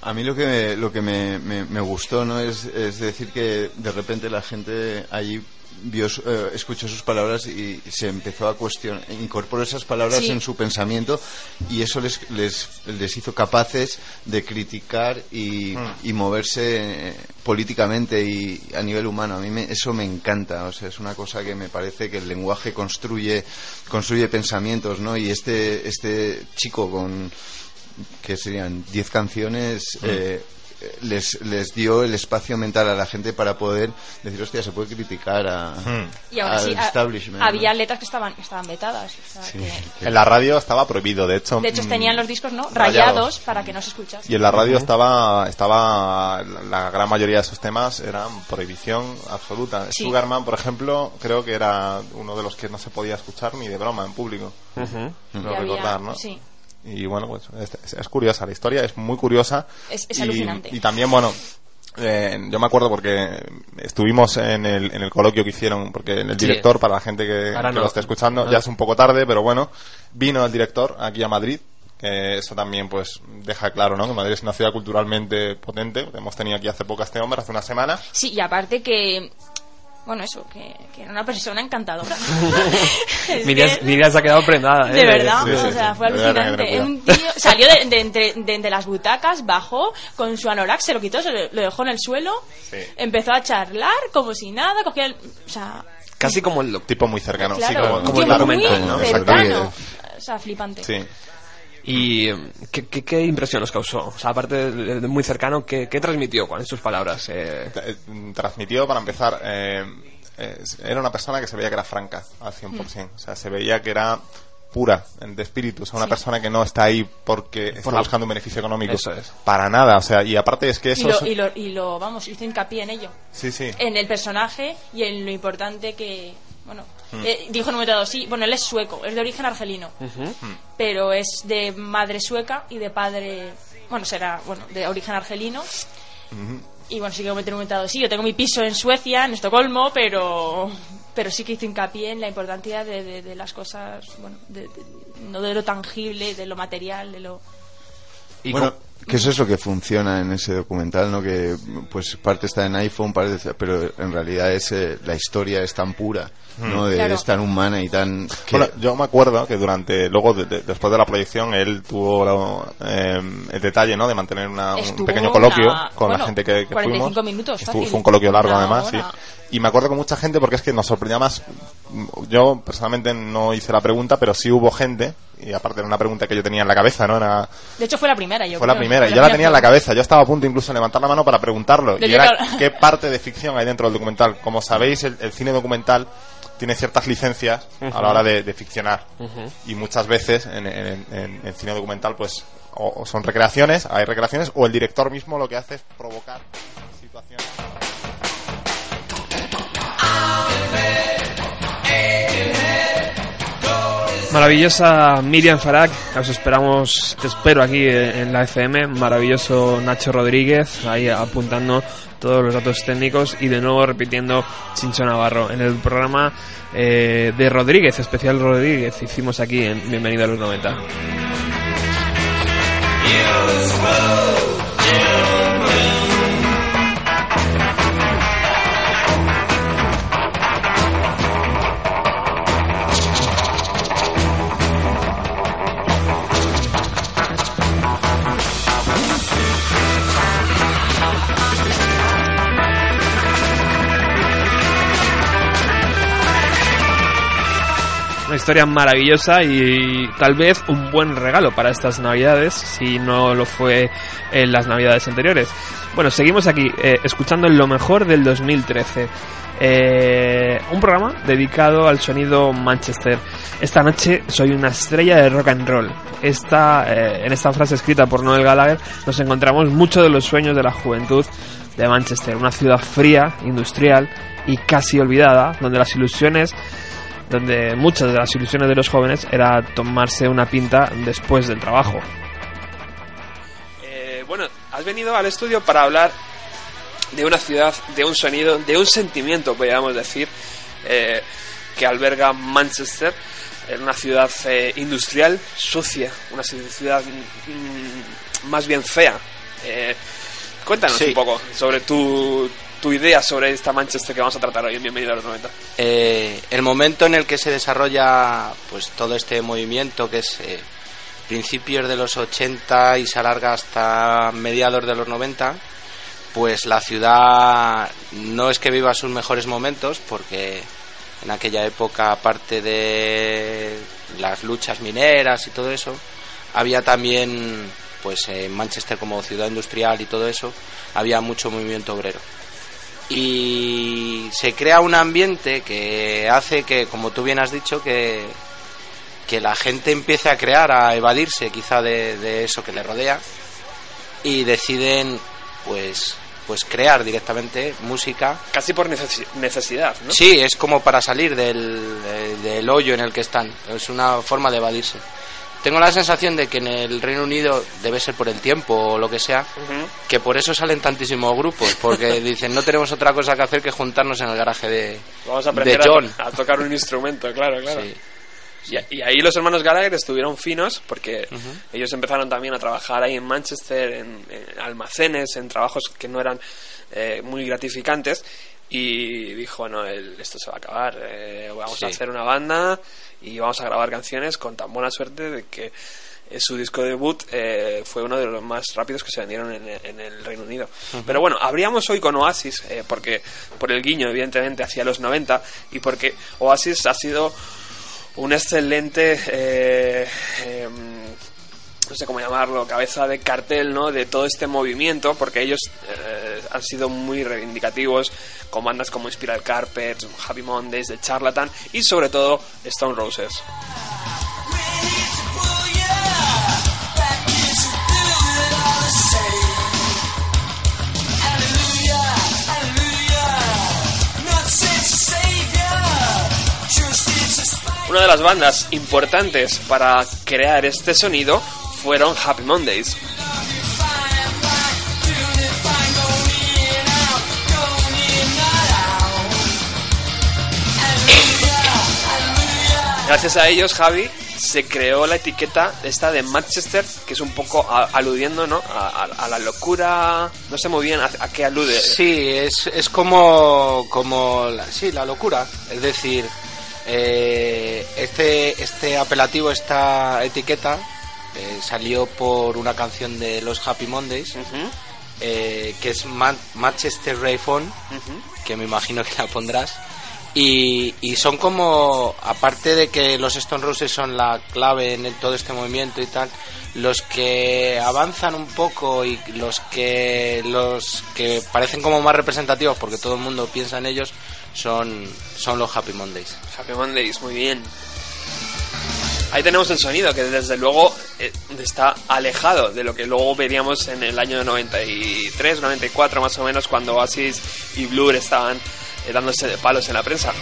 A mí lo que me, lo que me, me- me gustó no es, es decir que de repente la gente allí vio, su- eh, escuchó sus palabras y se empezó a cuestionar, incorporó esas palabras Sí. en su pensamiento y eso les, les, les hizo capaces de criticar y, y moverse eh, políticamente y a nivel humano. A mí me- eso me encanta, o sea, es una cosa que me parece que el lenguaje construye, construye pensamientos, ¿no? Y este, este chico con que serían 10 canciones, eh, les, les dio el espacio mental a la gente para poder decir, hostia, se puede criticar a, Y aún al así, establishment. ¿no? había letras que estaban, que estaban vetadas. o sea, Sí. que- En la radio estaba prohibido, de hecho. de hecho, mm, tenían los discos no rayados. rayados para que no se escuchase. Y en la radio estaba, estaba, la gran mayoría de esos temas eran prohibición absoluta. Sí. Sugarman, por ejemplo, creo que era uno de los que no se podía escuchar ni de broma en público. Creo Y había- recordar, ¿no? sí. Y bueno, pues es, es curiosa la historia, es muy curiosa. Es- es y, alucinante. Y también, bueno, eh, yo me acuerdo porque estuvimos en el, en el coloquio que hicieron, porque el Sí. director, para la gente que, que no. lo esté escuchando, No. ya es un poco tarde, pero bueno, vino el director aquí a Madrid. Que eso también pues deja claro ¿no? que Madrid es una ciudad culturalmente potente hemos tenido aquí hace poco a este hombre hace una semana Sí, y aparte que. Bueno, eso, que, que era una persona encantadora. Miriam, que- Miriam se ha quedado prendada, ¿eh? De verdad, Sí, sí, o sea, sí. fue alucinante. Un tío salió de, de entre, de las butacas, bajó con su anorak, se lo quitó, se lo, lo dejó en el suelo, empezó a charlar como si nada, cogía el. O sea, Casi como el tipo muy cercano sí, como, como el muy ¿no? cercano. O sea, flipante. Sí. ¿Y ¿qué, qué, qué impresión os causó? O sea, aparte de, de muy cercano, ¿qué, qué transmitió con sus palabras? Eh, Eh, transmitió para empezar eh, era una persona que se veía que era franca al 100% o sea se veía que era pura de espíritu o sea una Sí. persona que no está ahí porque está la- buscando un beneficio económico Eso es. para nada o sea y aparte es que Y eso lo, es- y, lo, y lo, vamos, hizo hincapié en ello. sí sí En el personaje y en lo importante que. Bueno, Mm. eh, dijo en un momento dado, sí, bueno, él es sueco, es de origen argelino, pero es de madre sueca y de padre. Bueno, será, bueno, de origen argelino. Y bueno, sí que en un momento dado, sí, yo tengo mi piso en Suecia, en Estocolmo, pero pero sí que hizo hincapié en la importancia de, de- de las cosas, bueno, de- de- no de lo tangible, de lo material, de lo... bueno, que eso es lo que funciona en ese documental, ¿no? Que pues parte está en iPhone, parte está- pero en realidad es eh, la historia es tan pura, ¿no? Mm. De, Claro. es tan humana y tan que- Bueno, yo me acuerdo que durante, luego, de- de- después de la proyección, él tuvo la- eh, el detalle, ¿no? De mantener una- un pequeño coloquio una- con bueno, la gente que, que 45 fuimos. minutos, Estuvo- fue un coloquio largo, Una además, hora. sí. Y me acuerdo con mucha gente porque es que nos sorprendía más. Yo personalmente no hice la pregunta, pero sí hubo gente, y aparte era una pregunta que yo tenía en la cabeza, ¿no? Era, De hecho fue la primera, yo fue la creo, primera, y yo la tenía en la cabeza. Yo estaba a punto incluso de levantar la mano para preguntarlo. Y era qué parte de ficción hay dentro del documental. Como sabéis, el, el cine documental tiene ciertas licencias a la hora de, de ficcionar. Y muchas veces en, en- en- en cine documental, pues, o, o son recreaciones, hay recreaciones, o el director mismo lo que hace es provocar situaciones. Maravillosa Miriam Farag, os esperamos, te espero aquí en la FM. Maravilloso Nacho Rodríguez, ahí apuntando todos los datos técnicos y de nuevo repitiendo Chincho Navarro en el programa eh, de Rodríguez, especial Rodríguez, hicimos aquí en Bienvenido a los 90. Historia maravillosa y tal vez un buen regalo para estas navidades, si no lo fue en las navidades anteriores. Bueno, seguimos aquí eh, escuchando lo mejor del 2013. Eh, un programa dedicado al sonido Manchester. Esta noche soy una estrella de rock and roll. Esta, eh, en esta frase escrita por Noel Gallagher nos encontramos muchos de los sueños de la juventud de Manchester, una ciudad fría, industrial y casi olvidada, donde las ilusiones donde muchas de las ilusiones de los jóvenes era tomarse una pinta después del trabajo. Eh, bueno, has venido al estudio para hablar de una ciudad, de un sonido, de un sentimiento, podríamos decir, eh, que alberga Manchester, en una ciudad eh, industrial, sucia, una ciudad mm, más bien fea. Eh, cuéntanos Sí. un poco sobre tu, tu idea sobre esta Manchester que vamos a tratar hoy en Bienvenido a los 90. Eh, el momento en el que se desarrolla pues todo este movimiento que es eh, principios de los 80 y se alarga hasta mediados de los 90 pues la ciudad no es que viva sus mejores momentos porque en aquella época aparte de las luchas mineras y todo eso había también pues en Manchester como ciudad industrial y todo eso, había mucho movimiento obrero. Y se crea un ambiente que hace que, como tú bien has dicho, que, que la gente empiece a crear, a evadirse quizá de, de eso que le rodea y deciden pues pues crear directamente música Casi por necesi- necesidad, ¿no? Sí, es como para salir del, de- del hoyo en el que están. Es una forma de evadirse. Tengo la sensación de que en el Reino Unido debe ser por el tiempo o lo que sea, que por eso salen tantísimos grupos, porque dicen no tenemos otra cosa que hacer que juntarnos en el garaje de, Vamos a de aprender John. a, a tocar un instrumento, claro, claro. Sí. Y, y ahí los hermanos Gallagher estuvieron finos porque ellos empezaron también a trabajar ahí en Manchester, en, en almacenes, en trabajos que no eran eh, muy gratificantes. Y dijo, bueno, el- esto se va a acabar, eh, vamos a hacer una banda y vamos a grabar canciones con tan buena suerte de que eh, su disco debut eh, fue uno de los más rápidos que se vendieron en, en el Reino Unido. Pero bueno, habríamos hoy con Oasis, eh, porque por el guiño, evidentemente, hacia los 90 y porque Oasis ha sido un excelente eh, em, no sé cómo llamarlo, cabeza de cartel, ¿no? De todo este movimiento, porque ellos eh, han sido muy reivindicativos con bandas como Spiral Carpets, Happy Mondays, The Charlatan y sobre todo Stone Roses. Una de las bandas importantes para crear este sonido fueron Happy Mondays. Gracias a ellos, Javi, se creó la etiqueta esta de Manchester, que es un poco aludiendo, ¿no? A, la locura. No sé muy bien a, a qué alude. Sí, es, es como, como la, sí, la locura. Es decir, eh, este, este apelativo, esta etiqueta, eh, salió por una canción de los Happy Mondays, eh, que es Ma- Manchester Ray Phone, que me imagino que la pondrás. Y, y son como, aparte de que los Stone Roses son la clave en el- todo este movimiento y tal, los que avanzan un poco y los que los que parecen como más representativos porque todo el mundo piensa en ellos son, son los Happy Mondays. Happy Mondays, muy bien. Ahí tenemos el sonido, que desde luego eh, está alejado de lo que luego veríamos en el año 93, 94 más o menos, cuando Oasis y Blur estaban eh, dándose de palos en la prensa.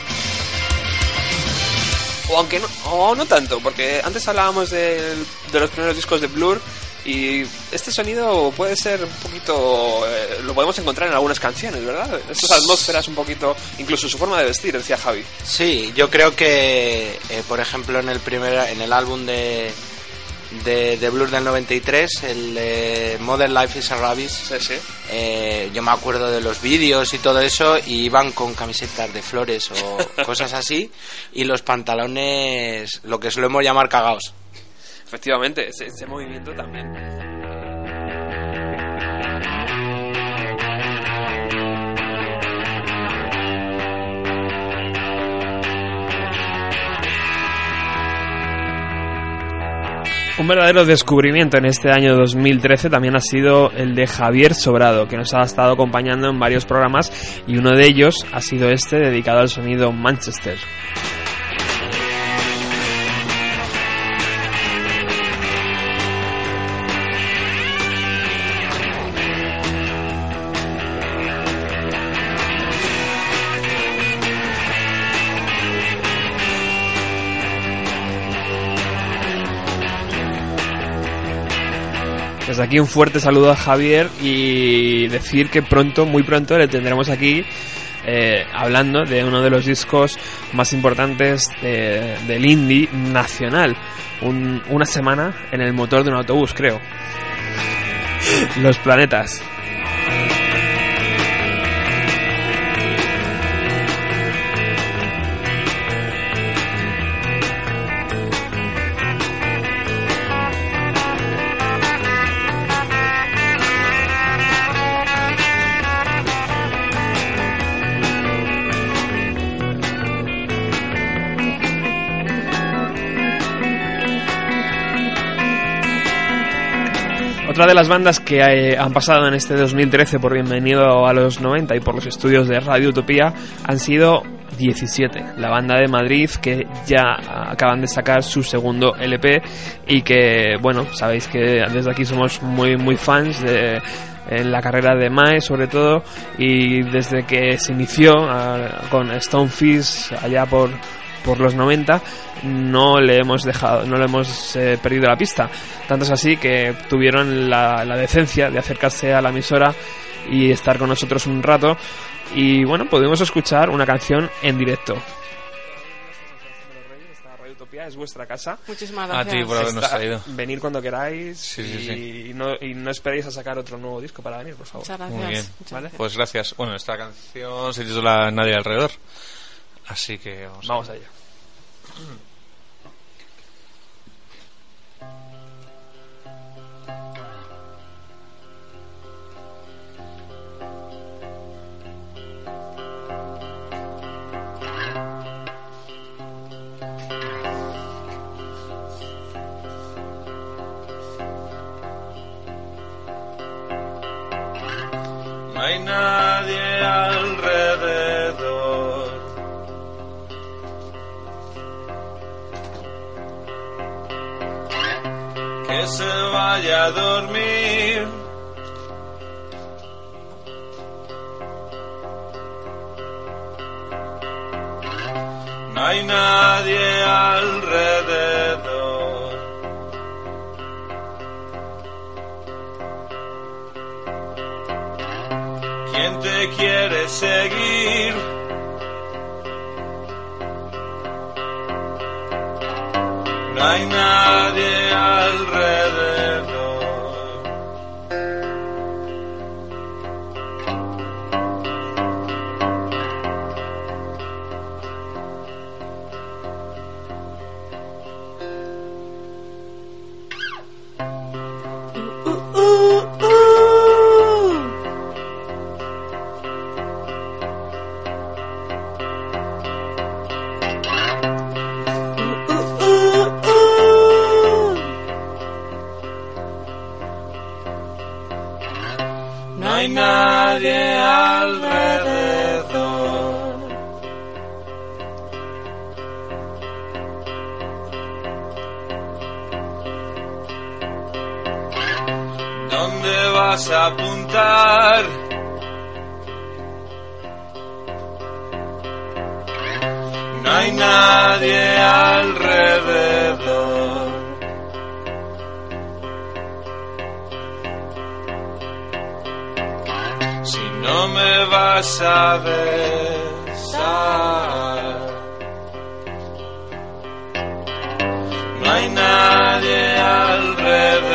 O aunque no, o no tanto, porque antes hablábamos del- de los primeros discos de Blur y este sonido puede ser un poquito... eh, lo podemos encontrar en algunas canciones, ¿verdad? Estas atmósferas un poquito... Incluso su forma de vestir, decía Javi. Sí, yo creo que, eh, por ejemplo, en el primer, en el álbum de, de, de Blur del 93, el eh, Modern Life is a Rabbis, eh, yo me acuerdo de los vídeos y todo eso, y iban con camisetas de flores o cosas así, y los pantalones, lo que solemos llamar cagaos. Efectivamente, ese, ese movimiento también. Un verdadero descubrimiento en este año 2013 también ha sido el de Javier Sobrado, que nos ha estado acompañando en varios programas y uno de ellos ha sido este dedicado al sonido Manchester. Aquí un fuerte saludo a Javier y decir que pronto, muy pronto, le tendremos aquí eh, hablando de uno de los discos más importantes de- del indie nacional. Un- una semana en el motor de un autobús, creo. Los planetas. Otra de las bandas que eh, han pasado en este 2013 por Bienvenido a los 90 y por los estudios de Radio Utopía han sido 17. La banda de Madrid que ya acaban de sacar su segundo LP y que, bueno, sabéis que desde aquí somos muy, muy fans de en la carrera de Mae sobre todo y desde que se inició ah, con Stonefish allá por por los 90 no le hemos dejado no le hemos eh, perdido la pista tanto es así que tuvieron la, la decencia de acercarse a la emisora y estar con nosotros un rato y bueno pudimos escuchar una canción en directo es vuestra casa. Muchísimas A ti por habernos Está- traído. Venir cuando queráis Sí, sí, y, No, y no esperéis a sacar otro nuevo disco para venir, por favor. Muy bien. ¿Vale? Pues gracias. Bueno, esta canción se titula Nadie alrededor. Así que vamos, Vamos allá. Mm-hmm. Vas a apuntar? No hay nadie alrededor. Si no me vas a besar, no hay nadie alrededor.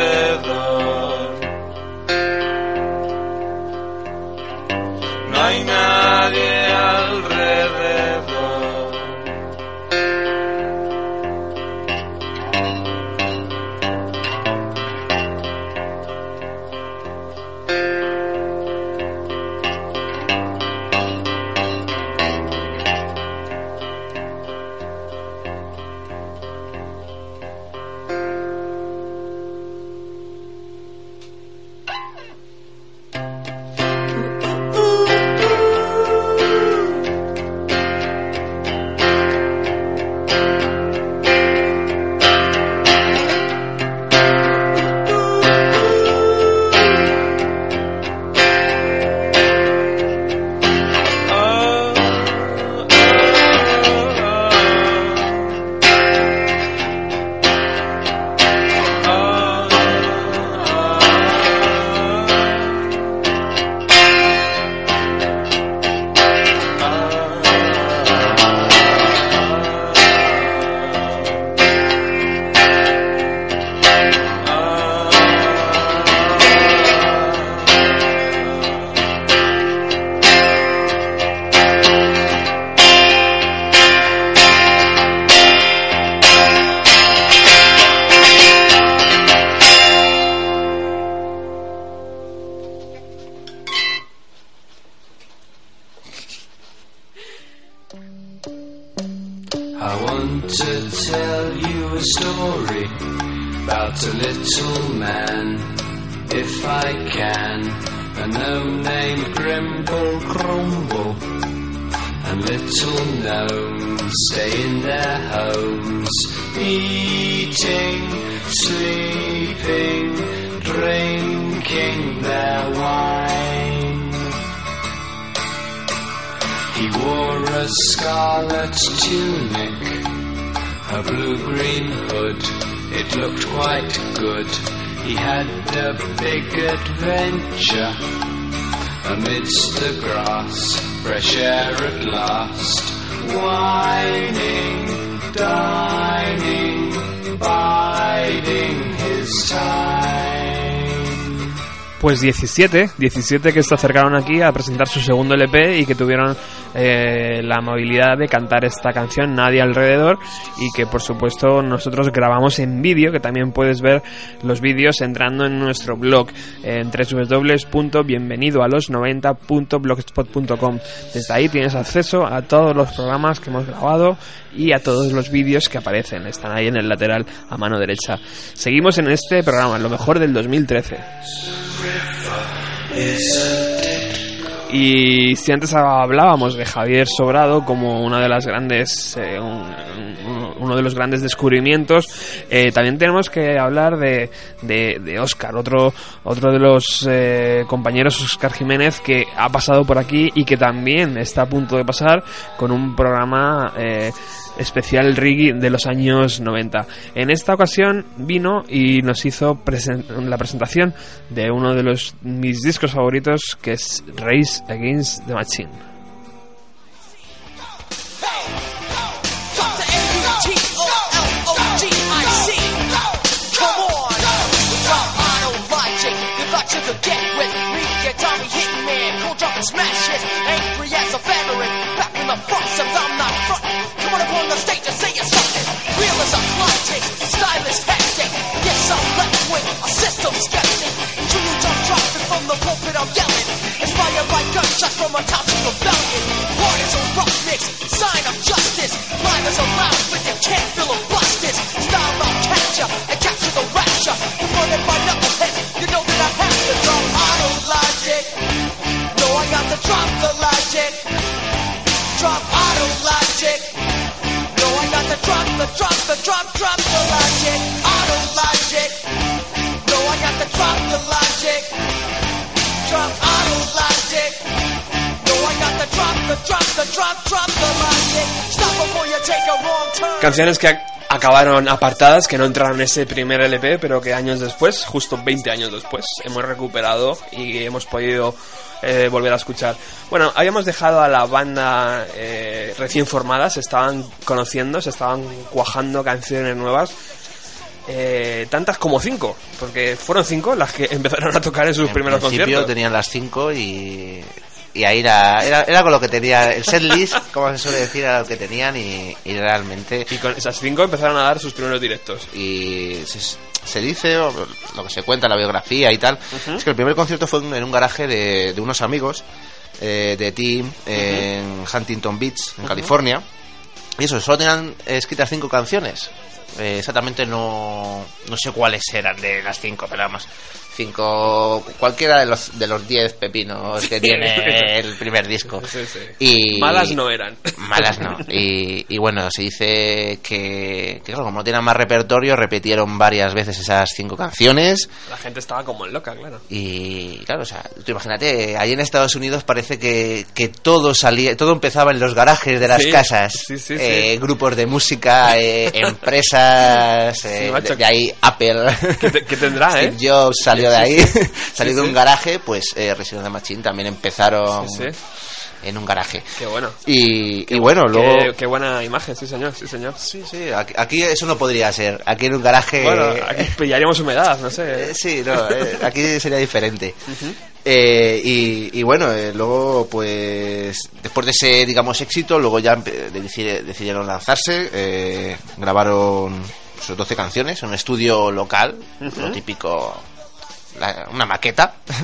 Looked quite good. He had a big adventure amidst the grass, fresh air at last. Whining, dining, biding his time. Pues 17, 17 que se acercaron aquí a presentar su segundo LP y que tuvieron eh, la amabilidad de cantar esta canción Nadie alrededor y que por supuesto nosotros grabamos en vídeo, que también puedes ver los vídeos entrando en nuestro blog en www.bienvenidoalos90.blogspot.com. Desde ahí tienes acceso a todos los programas que hemos grabado y a todos los vídeos que aparecen, están ahí en el lateral a mano derecha. Seguimos en este programa, lo mejor del 2013. Y si antes hablábamos de Javier Sobrado como una de las grandes, eh, un- un- uno de los grandes descubrimientos, eh, también tenemos que hablar de, de, de Oscar, otro, otro de los eh, compañeros, Oscar Jiménez, que ha pasado por aquí y que también está a punto de pasar con un programa eh, especial Riggy de los años 90. En esta ocasión vino y nos hizo presen- la presentación de uno de los mis discos favoritos que es Race Against the Machine. Smash it. Angry as a veteran, back in the logic, stylist hectic. Yes, I'm left with a system skeptic. You jump dropping from the pulpit, I'm yelling. Inspired by gunshots from a as a roughnecks, sign of justice. Line as a loud, but you can't feel a busted. Style I'll capture and capture the rapture. Confronted by knuckleheads, you know that I have to drop auto logic. No, I got to drop the logic. Canciones que ac- acabaron apartadas, que no entraron en ese primer LP, pero que años después, justo 20 años después, hemos recuperado y hemos podido eh, volver a escuchar. Bueno, habíamos dejado a la banda eh, recién formada, se estaban conociendo, se estaban cuajando canciones nuevas. eh, tantas como cinco, porque fueron cinco las que empezaron a tocar en sus En primeros principio conciertos. tenían las cinco y, y ahí era, era, era con lo que tenía. El setlist, como se suele decir, era lo que tenían y, y realmente. Y con esas cinco empezaron a dar sus primeros directos. Y se, se dice, o lo que se cuenta en la biografía y tal, es que el primer concierto fue en un garaje de, de unos amigos eh, de Team en Huntington Beach, en. California. Y eso, solo tenían escritas cinco canciones. Eh, exactamente no, no sé cuáles eran de las cinco, pero vamos, cinco, cualquiera de los de los diez pepinos que tiene el primer disco. Sí, sí. Y, Malas no eran. Malas no. Y, y bueno, se dice que, que claro, como no tenían más repertorio, repitieron varias veces esas cinco canciones. La gente estaba como loca, claro. Y claro, o sea, tú imagínate, ahí en Estados Unidos parece que, que todo salía, todo empezaba en los garajes de las Sí, casas. sí, sí, Eh, sí. Grupos de música, eh, empresas, eh, Sí, macho. de, de ahí Apple. ¿Qué, te- qué tendrá, eh? Steve Jobs salió de ahí, salió de un garaje, pues eh, Resident Machine también empezaron en un garaje. Qué bueno. Y, y bueno, Qué- luego... Qué, buena imagen, sí señor, sí señor. Sí, sí, aquí, aquí eso no podría ser. Aquí en un garaje... Bueno, aquí pillaríamos humedad, no sé. Eh, sí, no, eh, aquí sería diferente. Eh, y, y bueno, eh, luego pues después de ese, digamos, éxito, luego ya decidieron lanzarse, eh, grabaron sus 12 canciones en un estudio local, lo típico, la- una maqueta.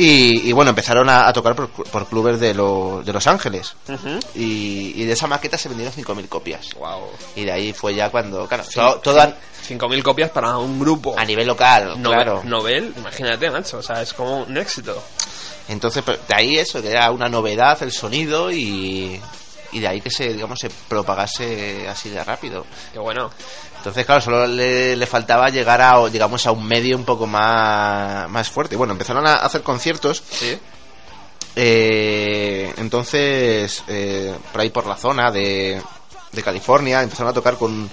Y, y bueno, empezaron a, a tocar por, por clubes de, lo- de Los Ángeles. y, y de esa maqueta se vendieron 5.000 copias. Y de ahí fue ya cuando, claro, todo, todo a, 5.000 copias para un grupo. a nivel local, claro. Novel, imagínate, macho. O sea, es como un éxito. Entonces, pues, de ahí eso, que era una novedad el sonido y, y de ahí que se, digamos, se propagase así de rápido. Qué bueno. Entonces, claro, solo le, le faltaba llegar a, digamos, a un medio un poco más, más fuerte. Bueno, empezaron a hacer conciertos. Eh, entonces, eh, por ahí por la zona de, de California, empezaron a tocar con,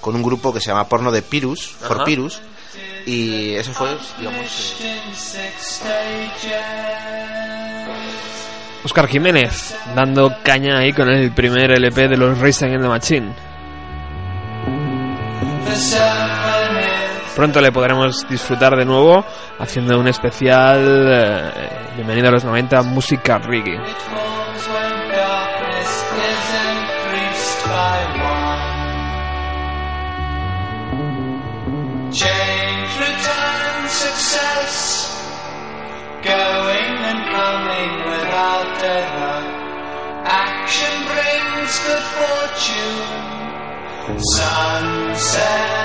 con un grupo que se llama Porno de Pirus, por. Pirus. Y eso fue, digamos, eh, Oscar Jiménez, dando caña ahí con el primer LP de los Racing in the Machine. Pronto le podremos disfrutar de nuevo haciendo un especial eh, Bienvenido a los 90 Música Reggae. Good fortune. Sunset.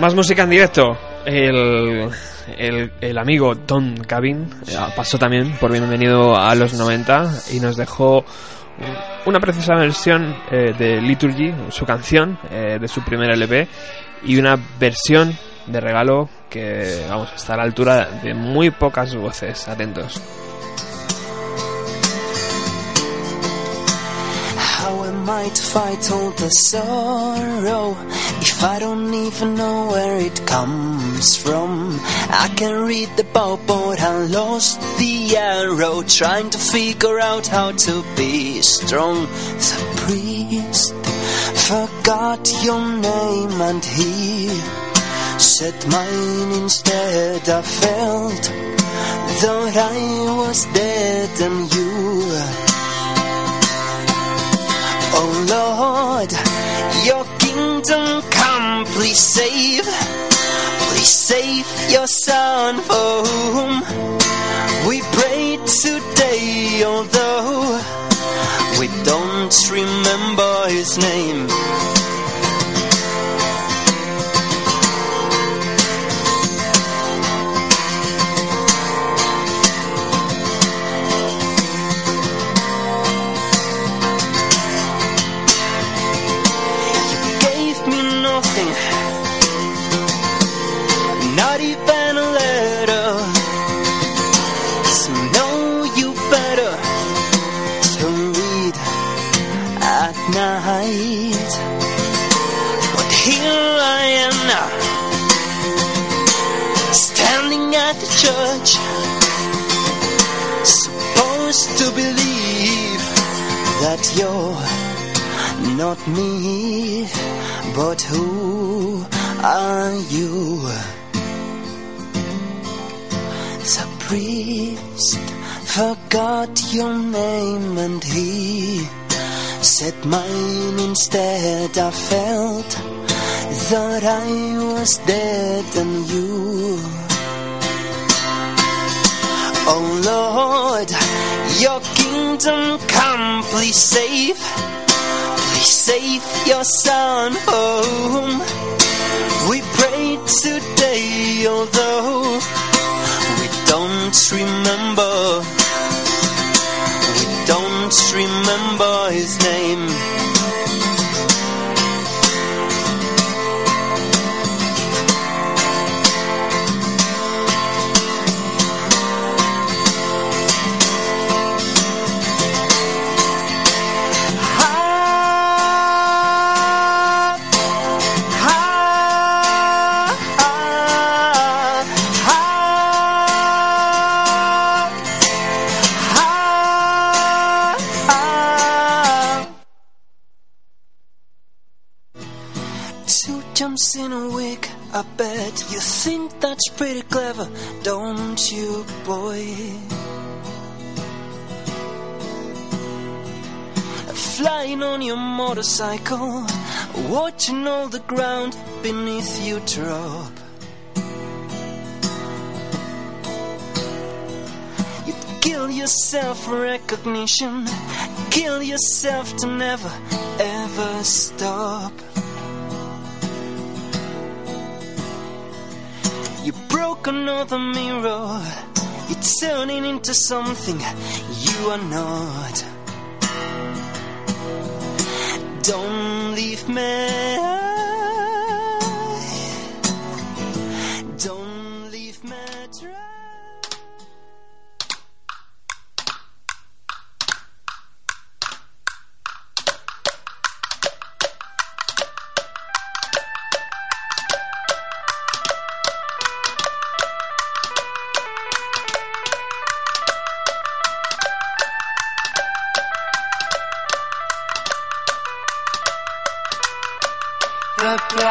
Más música en directo. El, el, amigo Tom Cabin eh, pasó también por Bienvenido a los 90 y nos dejó una preciosa versión eh, de Liturgy, su canción eh, de su primer LP, y una versión de regalo que vamos está a la altura de muy pocas voces. Atentos. To fight all the sorrow if I don't even know where it comes from? I can read the bow, but I lost the arrow trying to figure out how to be strong. The priest forgot your name and he said mine instead. I felt that I was dead and you. Lord, your kingdom come, please save, please save your son for whom we pray today, although we don't remember his name. Church, supposed to believe that you're not me, but who are you? The priest forgot your name and he said mine instead. I felt that I was dead and you. Oh Lord, your kingdom come, please save. Please save your son whom we pray today, although we don't remember, we don't remember his name. That's pretty clever, don't you, boy? Flying on your motorcycle, watching all the ground beneath you drop. You'd kill yourself for recognition, kill yourself to never ever stop. Another mirror, you're turning into something you are not. Don't leave me.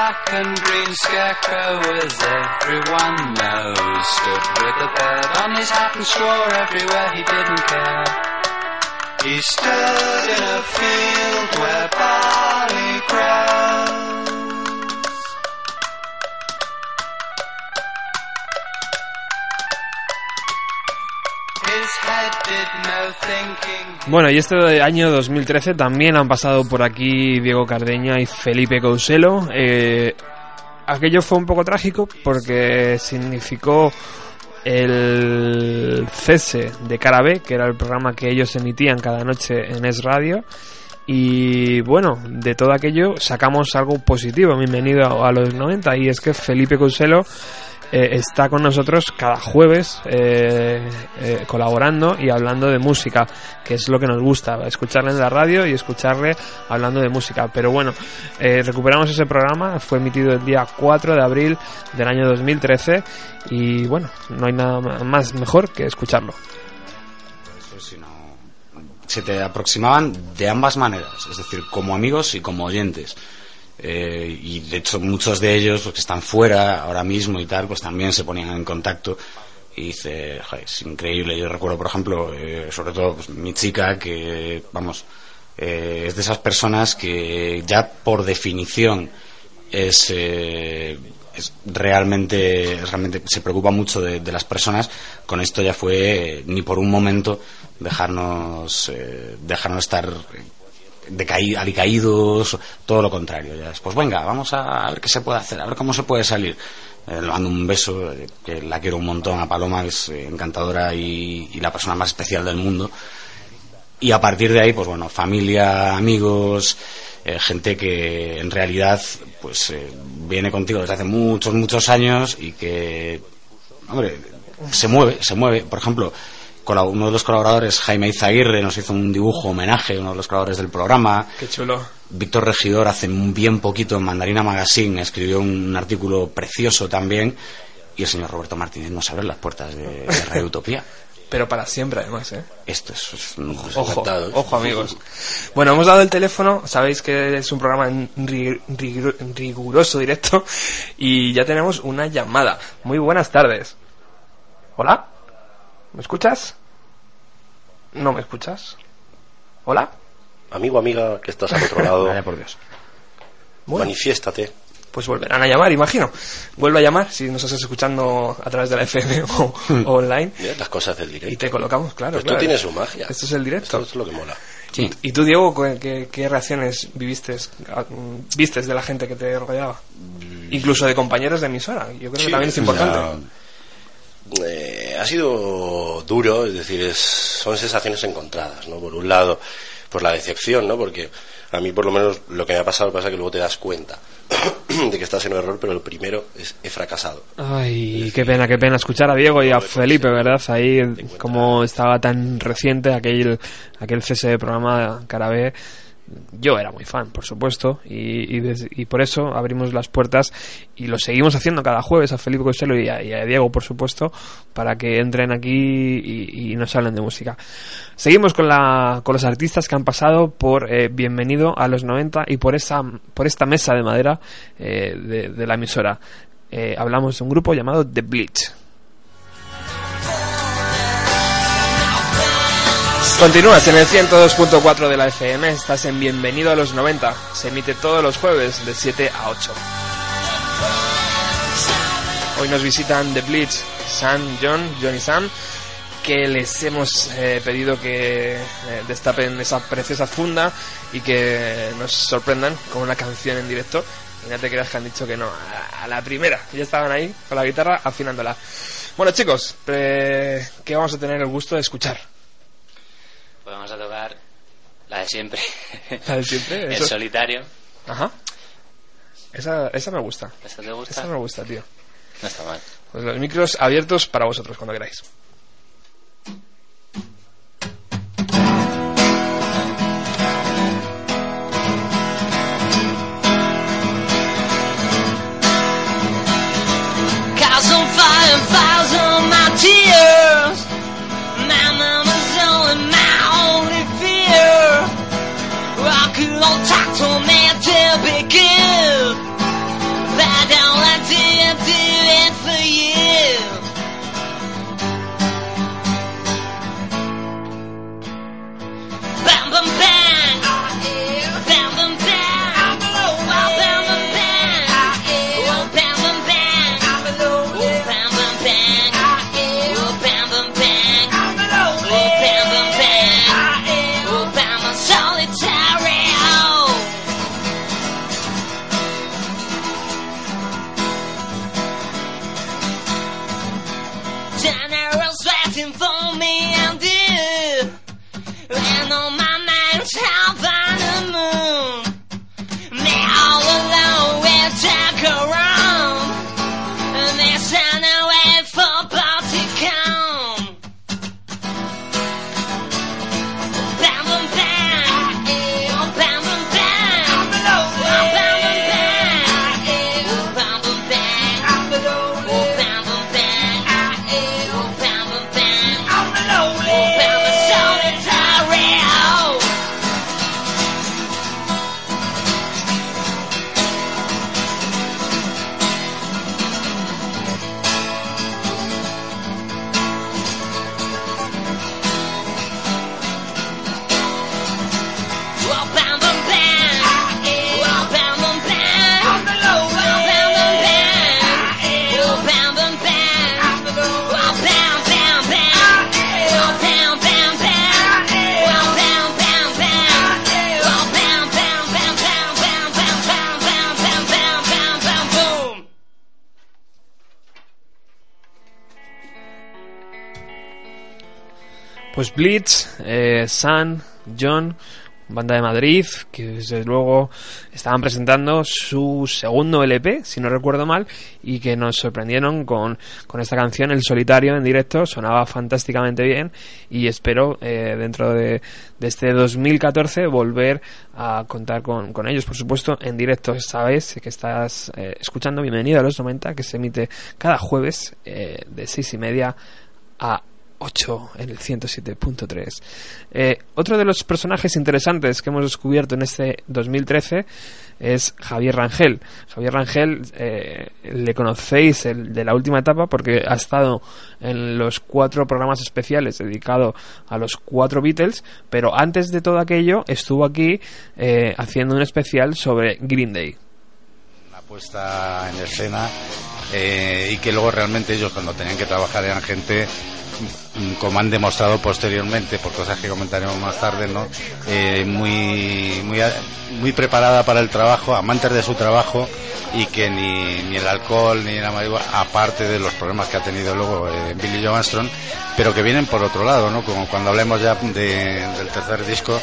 Black and green scarecrow, as everyone knows, stood with a bird on his hat and swore everywhere he didn't care. He stood in a field where barley grows. Bueno, y este año 2013 también han pasado por aquí Diego Cardeña y Felipe Couselo. Eh, aquello fue un poco trágico porque significó el cese de Cara B, que era el programa que ellos emitían cada noche en Es Radio. Y bueno, de todo aquello sacamos algo positivo. Bienvenido a los 90. Y es que Felipe Couselo eh, está con nosotros cada jueves eh, eh, colaborando y hablando de música, que es lo que nos gusta, escucharle en la radio y escucharle hablando de música. Pero bueno, eh, recuperamos ese programa, fue emitido el día 4 de abril del año 2013 y bueno, no hay nada más mejor que escucharlo. se te aproximaban de ambas maneras, es decir, como amigos y como oyentes. Eh, y de hecho muchos de ellos, los que están fuera ahora mismo y tal, pues también se ponían en contacto y dice, "Joder, es increíble. Yo recuerdo, por ejemplo, eh, sobre todo pues, mi chica, que, vamos, eh, es de esas personas que ya por definición es, eh, es realmente, realmente se preocupa mucho de, de las personas. Con esto ya fue ni por un momento dejarnos, dejarnos estar decaí- alicaídos, todo lo contrario. Ya es, pues venga, vamos a ver qué se puede hacer, a ver cómo se puede salir. Eh, le mando un beso, eh, que la quiero un montón a Paloma, que es eh, encantadora y, la persona más especial del mundo. Y a partir de ahí, pues bueno, familia, amigos, gente que en realidad pues eh, viene contigo desde hace muchos, muchos años y que, hombre, se mueve, se mueve. Por ejemplo, uno de los colaboradores, Jaime Izaguirre, nos hizo un dibujo homenaje, uno de los colaboradores del programa. Qué chulo. Víctor Regidor hace un bien poquito en Mandarina Magazine escribió un artículo precioso también y el señor Roberto Martínez nos abre las puertas de, de Radio Utopía. Pero para siempre, además, ¿eh? Esto es, es un- Ojo, ojo amigos. Bueno, hemos dado el teléfono, sabéis que es un programa en ri- rig- riguroso directo y ya tenemos una llamada. Muy buenas tardes. ¿Hola? ¿Me escuchas? ¿No me escuchas? ¿Hola? Amigo, amiga, que estás al otro lado. Vaya por Dios. Bueno. Manifiéstate. Pues volverán a llamar, imagino. Vuelve a llamar si nos estás escuchando a través de la FM o, o online. Mira las cosas del directo. Y te colocamos, claro. Pues claro. Esto tiene su magia. Esto es el directo. Esto es lo que mola. ¿Y, y tú, Diego, qué, qué- reacciones viviste, vistes de la gente que te rodeaba? Incluso de compañeros de emisora. Yo creo que también es o importante. Eh, ha sido duro, es decir, es- son sensaciones encontradas, ¿no? Por un lado, pues la decepción, ¿no? Porque a mí, por lo menos, lo que me ha pasado pasa que luego te das cuenta de que estás en un error, pero el primero es he fracasado. Ay, qué pena, qué pena escuchar a Diego y a Felipe, ¿verdad? Ahí, como estaba tan reciente aquel, aquel cese de programa Cara B Yo era muy fan, por supuesto, y, por eso abrimos las puertas y lo seguimos haciendo cada jueves a Felipe Costello y a, Diego, por supuesto, para que entren aquí y, nos hablen de música. Seguimos con, la, con los artistas que han pasado por eh, Bienvenido a los 90 y por, esa, por esta mesa de madera eh, de, de la emisora. Eh, hablamos de un grupo llamado The Bleach. Continúas en el 102.4 de la FM, estás en Bienvenido a los 90. Se emite todos los jueves de 7 a 8. Hoy nos visitan The Bleach, Sam, John, John y Sam, que les hemos eh, pedido que eh, destapen esa preciosa funda y que nos sorprendan con una canción en directo. Y no te creas que han dicho que no, a, la primera. Ya estaban ahí con la guitarra afinándola. Bueno chicos, eh, ¿qué vamos a tener el gusto de escuchar? Pues vamos a tocar la de siempre. La de siempre, El eso. solitario. Ajá. Esa, esa me gusta. ¿Esa te gusta? Esa me gusta, tío. No está mal. Pues los micros abiertos para vosotros cuando queráis. will be. Around. Blitz, eh, Sun, John, banda de Madrid, que desde luego estaban presentando su segundo LP, si no recuerdo mal, y que nos sorprendieron con, con esta canción, El Solitario, en directo, sonaba fantásticamente bien, y espero eh, dentro de, este 2014 volver a contar con, con ellos, por supuesto, en directo, sabes que estás eh, escuchando Bienvenido a los 90, que se emite cada jueves eh, de seis y media a 8 en el 107.3. Eh, otro de los personajes interesantes que hemos descubierto en este 2013 es Javier Rangel. Javier Rangel eh, le conocéis el de la última etapa porque ha estado en los cuatro programas especiales dedicados a los cuatro Beatles, pero antes de todo aquello estuvo aquí eh, haciendo un especial sobre Green Day. una puesta en escena eh, y que luego realmente ellos cuando tenían que trabajar eran gente como han demostrado posteriormente por cosas que comentaremos más tarde no Eh, muy muy muy preparada para el trabajo amantes de su trabajo y que ni, ni el alcohol ni la marihuana aparte de los problemas que ha tenido luego eh, Billy Joe Armstrong pero que vienen por otro lado no como cuando hablemos ya de- del tercer disco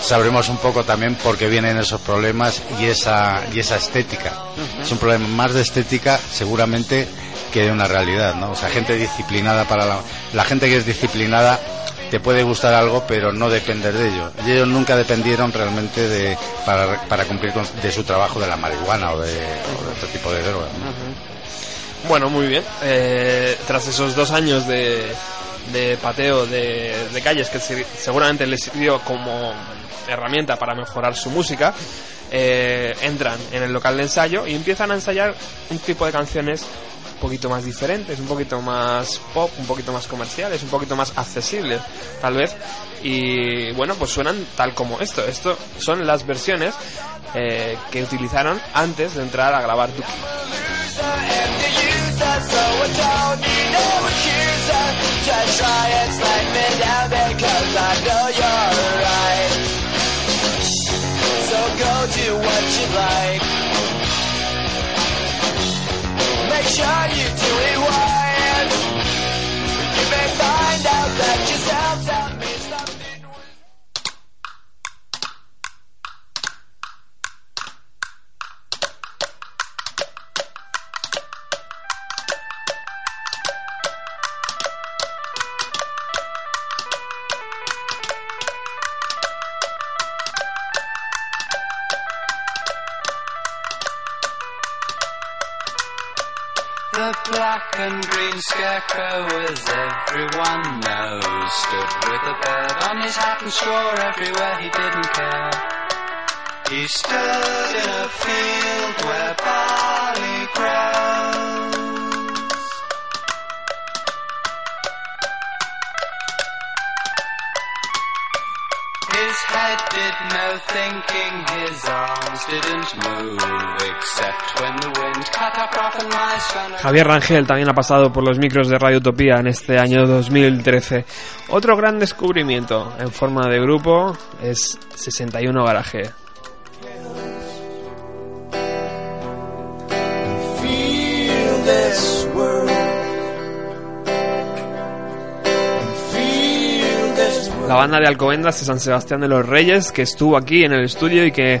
sabremos un poco también por qué vienen esos problemas y esa y esa estética. Es un problema más de estética seguramente que de una realidad, ¿no? O sea, gente disciplinada para la, la gente que es disciplinada te puede gustar algo, pero no depender de ello. Ellos nunca dependieron realmente de, para, para cumplir con, de su trabajo de la marihuana o de, o otro tipo de droga. ¿no? Bueno, muy bien. Eh, tras esos dos años de, de pateo de, de calles que se- seguramente les sirvió como herramienta para mejorar su música, eh, entran en el local de ensayo y empiezan a ensayar un tipo de canciones un poquito más diferentes, un poquito más pop, un poquito más comerciales, un poquito más accesibles, tal vez. Y bueno, pues suenan tal como esto. Esto son las versiones eh, que utilizaron antes de entrar a grabar. Like. Make sure you do it wise. The black and green scarecrow, as everyone knows, stood with a bird on his hat and swore everywhere he didn't care. He stood in a field where barley grows. Head did no thinking, his arms didn't move, except when the wind cut up and ran Javier Rangel también ha pasado por los micros de Radio Utopía en este año 2013. Otro gran descubrimiento en forma de grupo es 61 Garaje. La banda de Alcobendas de San Sebastián de los Reyes que estuvo aquí en el estudio y que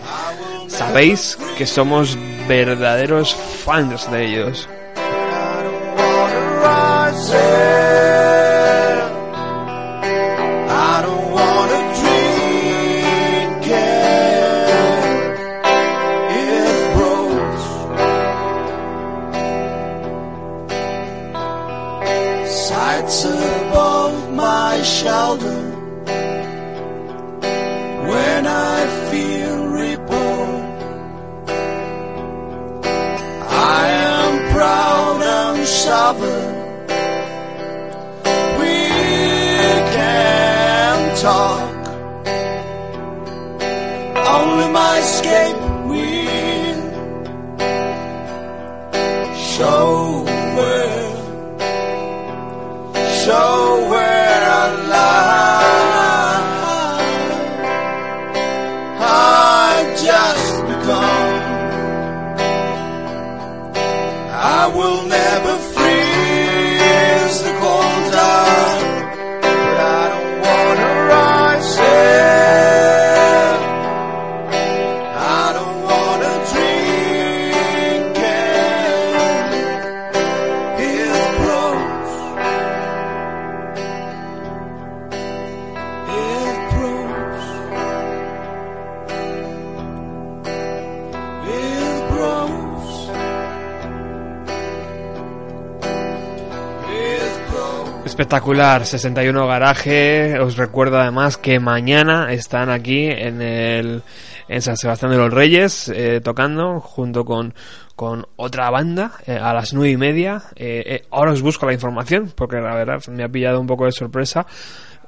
sabéis que somos verdaderos fans de ellos. Sovereign. We can talk. Only my escape will show Espectacular, 61 Garaje. Os recuerdo además que mañana están aquí en el en San Sebastián de los Reyes eh, tocando junto con, con otra banda eh, a las nueve y media. Eh, eh, ahora os busco la información porque la verdad me ha pillado un poco de sorpresa.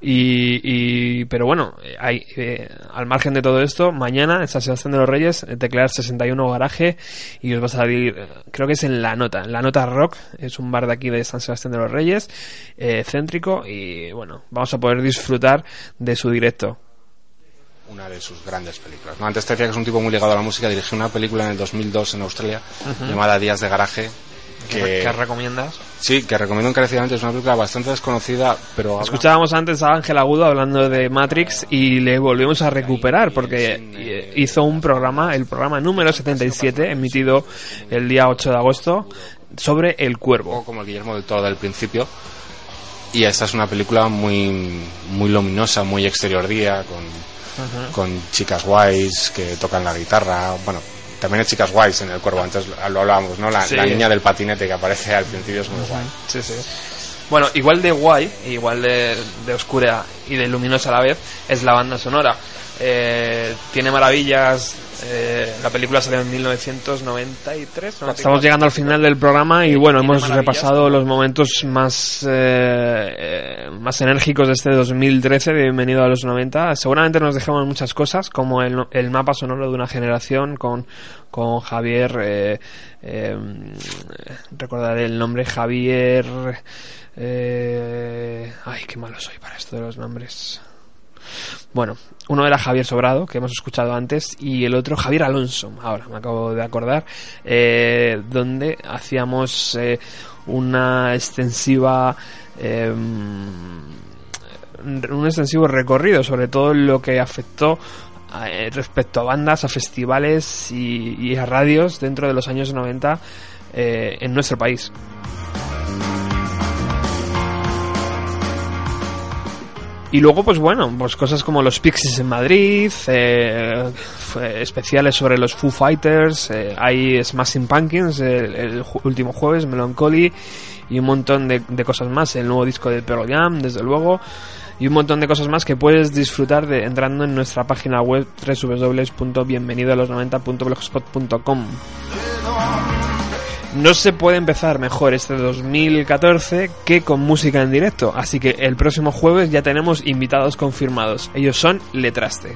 Y, y- pero bueno, hay, eh, al margen de todo esto, mañana en San Sebastián de los Reyes, eh, teclear 61 garaje y os va a salir, eh, creo que es en La Nota, en La Nota Rock, es un bar de aquí de San Sebastián de los Reyes, eh, céntrico y bueno, vamos a poder disfrutar de su directo. Una de sus grandes películas. ¿no? Antes te decía que es un tipo muy ligado a la música. Dirigió una película en el 2002 en Australia llamada Días de Garaje. Que, ¿Qué recomiendas? Sí, que recomiendo encarecidamente. Es una película bastante desconocida, pero Escuchábamos antes a Ángel Agudo hablando de Matrix y le volvemos a recuperar porque hizo un programa, el programa número 77, emitido el día 8 de agosto, sobre el cuervo. como el Guillermo del Toro del principio. Y esta es una película muy, muy luminosa, muy exterior día, con, con chicas guays que tocan la guitarra. Bueno, también hay chicas guays en el cuervo, antes lo hablábamos, ¿no? La, Sí. la niña del patinete que aparece al principio es muy guay. Sí, sí. Bueno, igual de guay, igual de, de oscura y de luminosa a la vez, es la banda sonora. Eh, tiene maravillas. eh, la película salió en 1993. ¿no? Estamos llegando al final del programa y bueno, hemos repasado los momentos más eh, eh, más enérgicos de este 2013 de Bienvenido a los 90. Seguramente nos dejamos muchas cosas, como el, el mapa sonoro de una generación con, con Javier. Eh, eh, recordaré el nombre Javier. Eh, ay, qué malo soy para esto de los nombres. Bueno, uno era Javier Sobrado, que hemos escuchado antes, y el otro Javier Alonso, ahora me acabo de acordar, eh, donde hacíamos eh, una extensiva... eh, un extensivo recorrido sobre todo lo que afectó eh, respecto a bandas, a festivales y, y a radios dentro de los años 90 eh, en nuestro país. Y luego, pues bueno, pues cosas como los Pixies en Madrid, eh, especiales sobre los Foo Fighters, eh, hay Smashing Pumpkins el, último jueves, Melancholy y un montón de, de cosas más, el nuevo disco de Pearl Jam, desde luego, y un montón de cosas más que puedes disfrutar de entrando en nuestra página web www.bienvenidoalos90.blogspot.com. No se puede empezar mejor este 2014 que con música en directo, así que el próximo jueves ya tenemos invitados confirmados. Ellos son Letraste.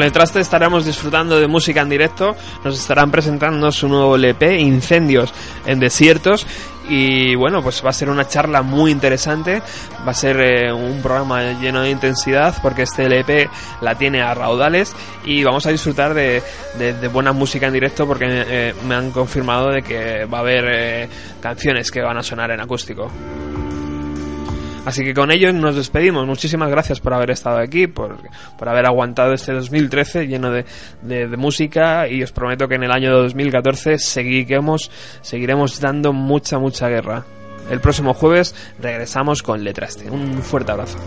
Letraste estaremos disfrutando de música en directo, nos estarán presentando su nuevo LP, Incendios en Desiertos, y bueno, pues va a ser una charla muy interesante, va a ser eh, un programa lleno de intensidad, porque este LP la tiene a raudales, y vamos a disfrutar de, de- de buena música en directo, porque eh, me han confirmado de que va a haber eh, canciones que van a sonar en acústico. Así que con ello nos despedimos. Muchísimas gracias por haber estado aquí, por, por haber aguantado este 2013 lleno de, de- de música y os prometo que en el año 2014 seguiremos, seguiremos dando mucha, mucha guerra. El próximo jueves regresamos con Letraste. Un fuerte abrazo.